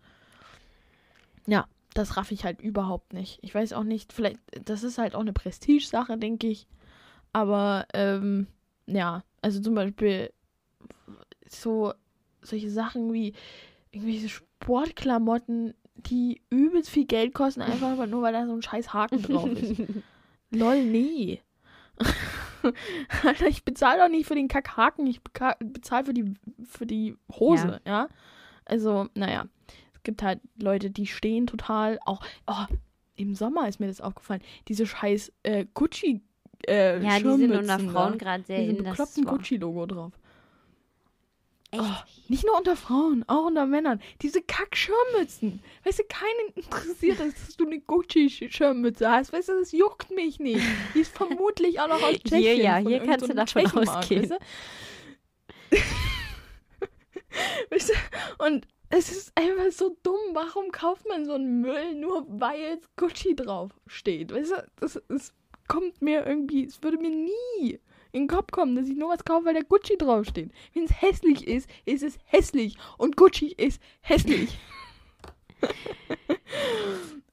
Ja, das raff ich halt überhaupt nicht. Ich weiß auch nicht, vielleicht, das ist halt auch eine Prestige-Sache, denke ich. Aber, ähm, ja, also zum Beispiel so solche Sachen wie irgendwelche Sportklamotten, die übelst viel Geld kosten, einfach nur, weil da so ein scheiß Haken drauf ist. Lol, nee. Alter, ich bezahle doch nicht für den Kackhaken, ich bezahle für die, für die Hose, ja. Also, naja. Es gibt halt Leute, die stehen total auch. Oh, im Sommer ist mir das aufgefallen. Diese scheiß äh, Gucci. Äh, Ja, die sind unter Frauen gerade sehr das bekloppten Gucci-Logo drauf. Echt? Oh, nicht nur unter Frauen, auch unter Männern. Diese Kack-Schirmmützen. Weißt du, keinen interessiert, das, dass du eine Gucci-Schirmmütze hast. Weißt du, das juckt mich nicht. Die ist vermutlich auch noch aus Hier, Tschechien. ja, von hier kannst so du davon ausgehen. weißt du? Weißt du? Und es ist einfach so dumm. Warum kauft man so einen Müll nur weil jetzt Gucci drauf steht? Weißt du, das, das kommt mir irgendwie, es würde mir nie in den Kopf kommen, dass ich nur was kaufe, weil der Gucci draufsteht. Wenn es hässlich ist, ist es hässlich. Und Gucci ist hässlich.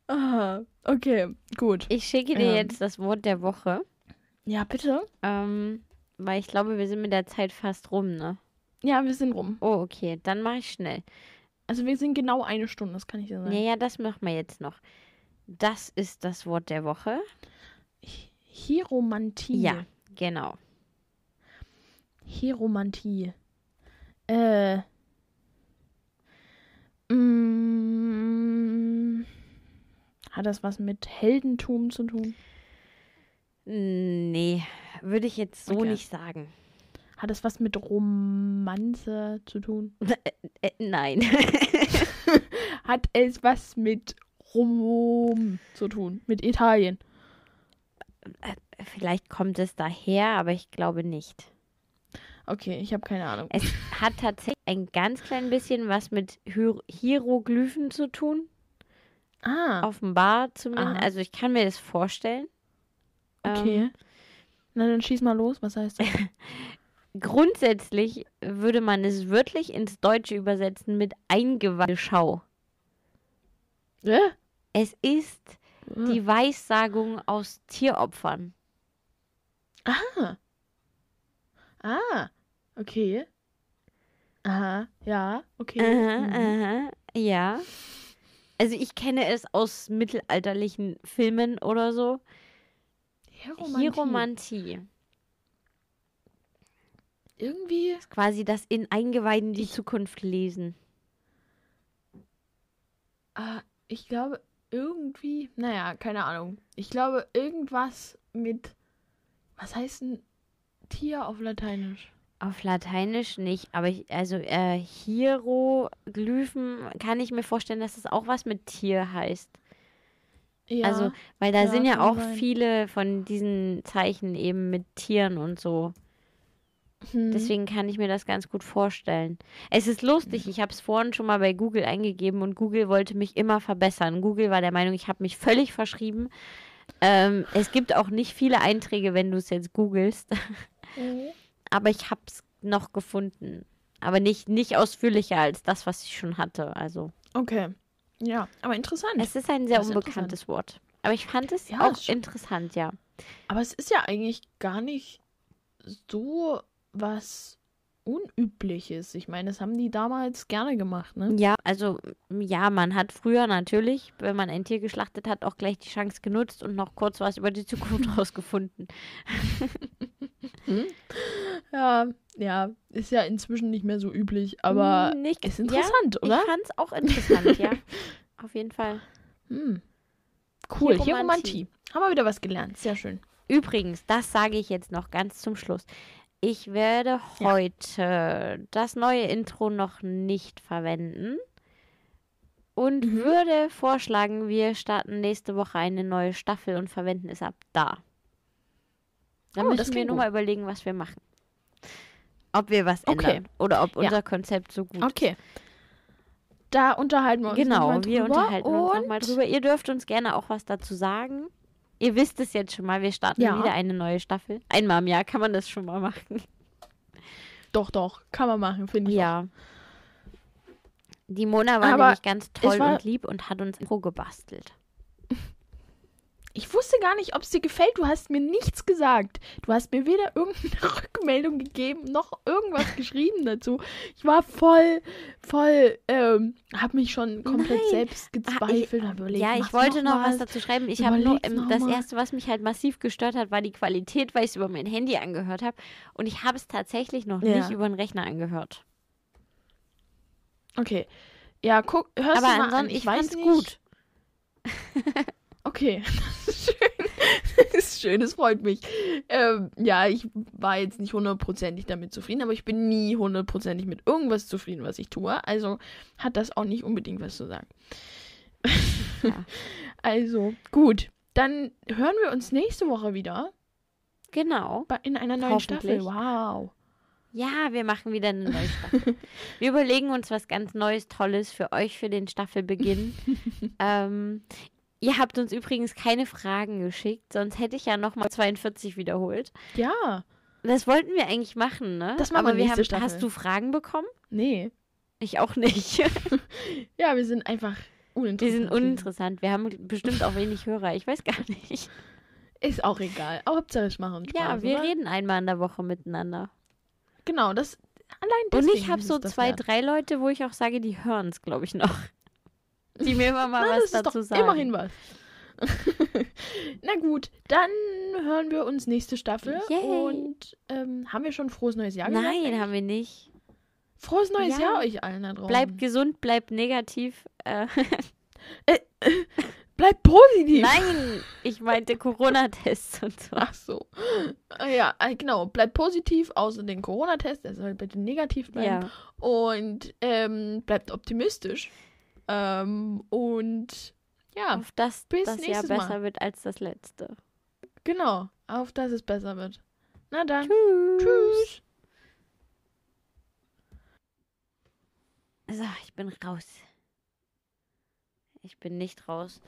Aha, okay, gut. Ich schicke dir Ja. jetzt das Wort der Woche, Ja, bitte? ähm, weil ich glaube, wir sind mit der Zeit fast rum, ne? Ja, wir sind rum. Oh, okay, dann mache ich schnell. Also wir sind genau eine Stunde, das kann ich dir sagen. Ja, ja, das machen wir jetzt noch. Das ist das Wort der Woche. Hieromantie. Ja, genau. Hieromantie. Äh. Mm, hat das was mit Heldentum zu tun? Nee, würde ich jetzt so Okay. nicht sagen. Hat das was mit Romanze zu tun? Äh, nein. Hat es was mit Rom zu tun? Mit Italien? Vielleicht kommt es daher, aber ich glaube nicht. Okay, ich habe keine Ahnung. Es hat tatsächlich ein ganz klein bisschen was mit Hier Hieroglyphen zu tun. Ah, Offenbar zumindest. Aha. Also ich kann mir das vorstellen. okay. Ähm, Na, dann schieß mal los. Was heißt das? grundsätzlich würde man es wörtlich ins Deutsche übersetzen mit eingeweihte Schau. Äh? Es ist die Weissagung aus Tieropfern. Ah. Ah. Okay. Aha. Ja. Okay. Aha, Mhm. aha, ja. Also ich kenne es aus mittelalterlichen Filmen oder so. Hieromantie. Hieromantie. Irgendwie. Quasi das in Eingeweiden die Ich- Zukunft lesen. Ah, ich glaube, irgendwie. Naja, keine Ahnung. Ich glaube, irgendwas mit. Was heißt denn Tier auf Lateinisch? Auf Lateinisch nicht, aber ich, also äh, Hieroglyphen kann ich mir vorstellen, dass es auch was mit Tier heißt. Ja. Also, weil da ja, sind ja auch sein. viele von diesen Zeichen eben mit Tieren und so. hm. Deswegen kann ich mir das ganz gut vorstellen. Es ist lustig, ich habe es vorhin schon mal bei Google eingegeben und Google wollte mich immer verbessern. Google war der Meinung, ich habe mich völlig verschrieben. Ähm, es gibt auch nicht viele Einträge, wenn du es jetzt googelst, Mhm. aber ich habe es noch gefunden. Aber nicht, nicht ausführlicher als das, was ich schon hatte. Also, Okay. Ja, aber interessant. es ist ein sehr ist unbekanntes Wort. Aber ich fand es Ja, auch interessant, ja. Aber es ist ja eigentlich gar nicht so was Unübliches. Ich meine, das haben die damals gerne gemacht, ne? Ja, also ja, man hat früher natürlich, wenn man ein Tier geschlachtet hat, auch gleich die Chance genutzt und noch kurz was über die Zukunft rausgefunden. Ja, ja, ist ja inzwischen nicht mehr so üblich, aber Hm, nicht, ist interessant, ja, oder? Ich fand's auch interessant, ja. Auf jeden Fall. Hm. Cool. Hieromantie. Haben wir wieder was gelernt. Sehr schön. Übrigens, das sage ich jetzt noch ganz zum Schluss. Ich werde Ja. heute das neue Intro noch nicht verwenden und Mhm. würde vorschlagen, wir starten nächste Woche eine neue Staffel und verwenden es ab da. Dann Oh, müssen wir nur mal überlegen, was wir machen. Ob wir was Okay. ändern oder ob Ja. unser Konzept so gut ist. Okay. Da unterhalten wir uns Genau, mal wir drüber unterhalten uns und nochmal drüber. Ihr dürft uns gerne auch was dazu sagen. Ihr wisst es jetzt schon mal, wir starten Ja. wieder eine neue Staffel. Einmal im Jahr kann man das schon mal machen. Doch, doch, kann man machen, finde ich. Ja. Die Mona war Aber nämlich ganz toll war- und lieb und hat uns Intro gebastelt. Ich wusste gar nicht, ob es dir gefällt. Du hast mir nichts gesagt. Du hast mir weder irgendeine Rückmeldung gegeben, noch irgendwas geschrieben dazu. Ich war voll, voll, ähm, hab mich schon komplett Nein. selbst gezweifelt. Ah, hab überlegt, ja, ich wollte noch was dazu schreiben. Ich habe nur, ähm, noch das erste, was mich halt massiv gestört hat, war die Qualität, weil ich es über mein Handy angehört habe. Und ich habe es tatsächlich noch Ja. nicht über den Rechner angehört. Okay. Ja, guck, hörst Aber du mal an. Ich, ich, weiß nicht. gut. Okay, das ist schön. Das ist schön, das freut mich. Ähm, ja, ich war jetzt nicht hundertprozentig damit zufrieden, aber ich bin nie hundertprozentig mit irgendwas zufrieden, was ich tue. Also hat das auch nicht unbedingt was zu sagen. Ja. Also, gut. Dann hören wir uns nächste Woche wieder Genau. in einer neuen Staffel. Wow. Ja, wir machen wieder eine neue Staffel. wir überlegen uns was ganz Neues, Tolles für euch für den Staffelbeginn. ähm, ihr habt uns übrigens keine Fragen geschickt, sonst hätte ich ja nochmal 42 wiederholt. Ja. Das wollten wir eigentlich machen, ne? Das machen Aber wir nächste haben, Staffel. Hast du Fragen bekommen? Nee. Ich auch nicht. Ja, wir sind einfach uninteressant. Wir sind uninteressant. Wir haben bestimmt auch wenig Hörer. Ich weiß gar nicht. Ist auch egal. Hauptsache es machen Spaß, Ja, wir oder? reden einmal in der Woche miteinander. Genau, das allein Und deswegen ich habe so zwei, wert. drei Leute, wo ich auch sage, die hören es, glaube ich, noch. Die mir immer mal Na, was dazu sagen. immerhin was. Na gut, dann hören wir uns nächste Staffel. Yay. Und ähm, haben wir schon frohes neues Jahr gesagt? Nein, eigentlich? haben wir nicht. Frohes neues Ja. Jahr euch allen da draußen. Bleibt gesund, bleibt negativ. Äh, Bleibt positiv. nein, ich meinte Corona-Tests und so. Ach so. Äh, Ja, äh, genau. Bleibt positiv, außer den Corona-Test. Der soll bitte negativ bleiben. Ja, Und ähm, bleibt optimistisch. Ähm, und ja, auf das bis das Jahr nächstes Mal. besser wird als das letzte. genau. Auf dass es besser wird. Na dann. Tschüss. Tschüss. So, ich bin raus. Ich bin nicht raus.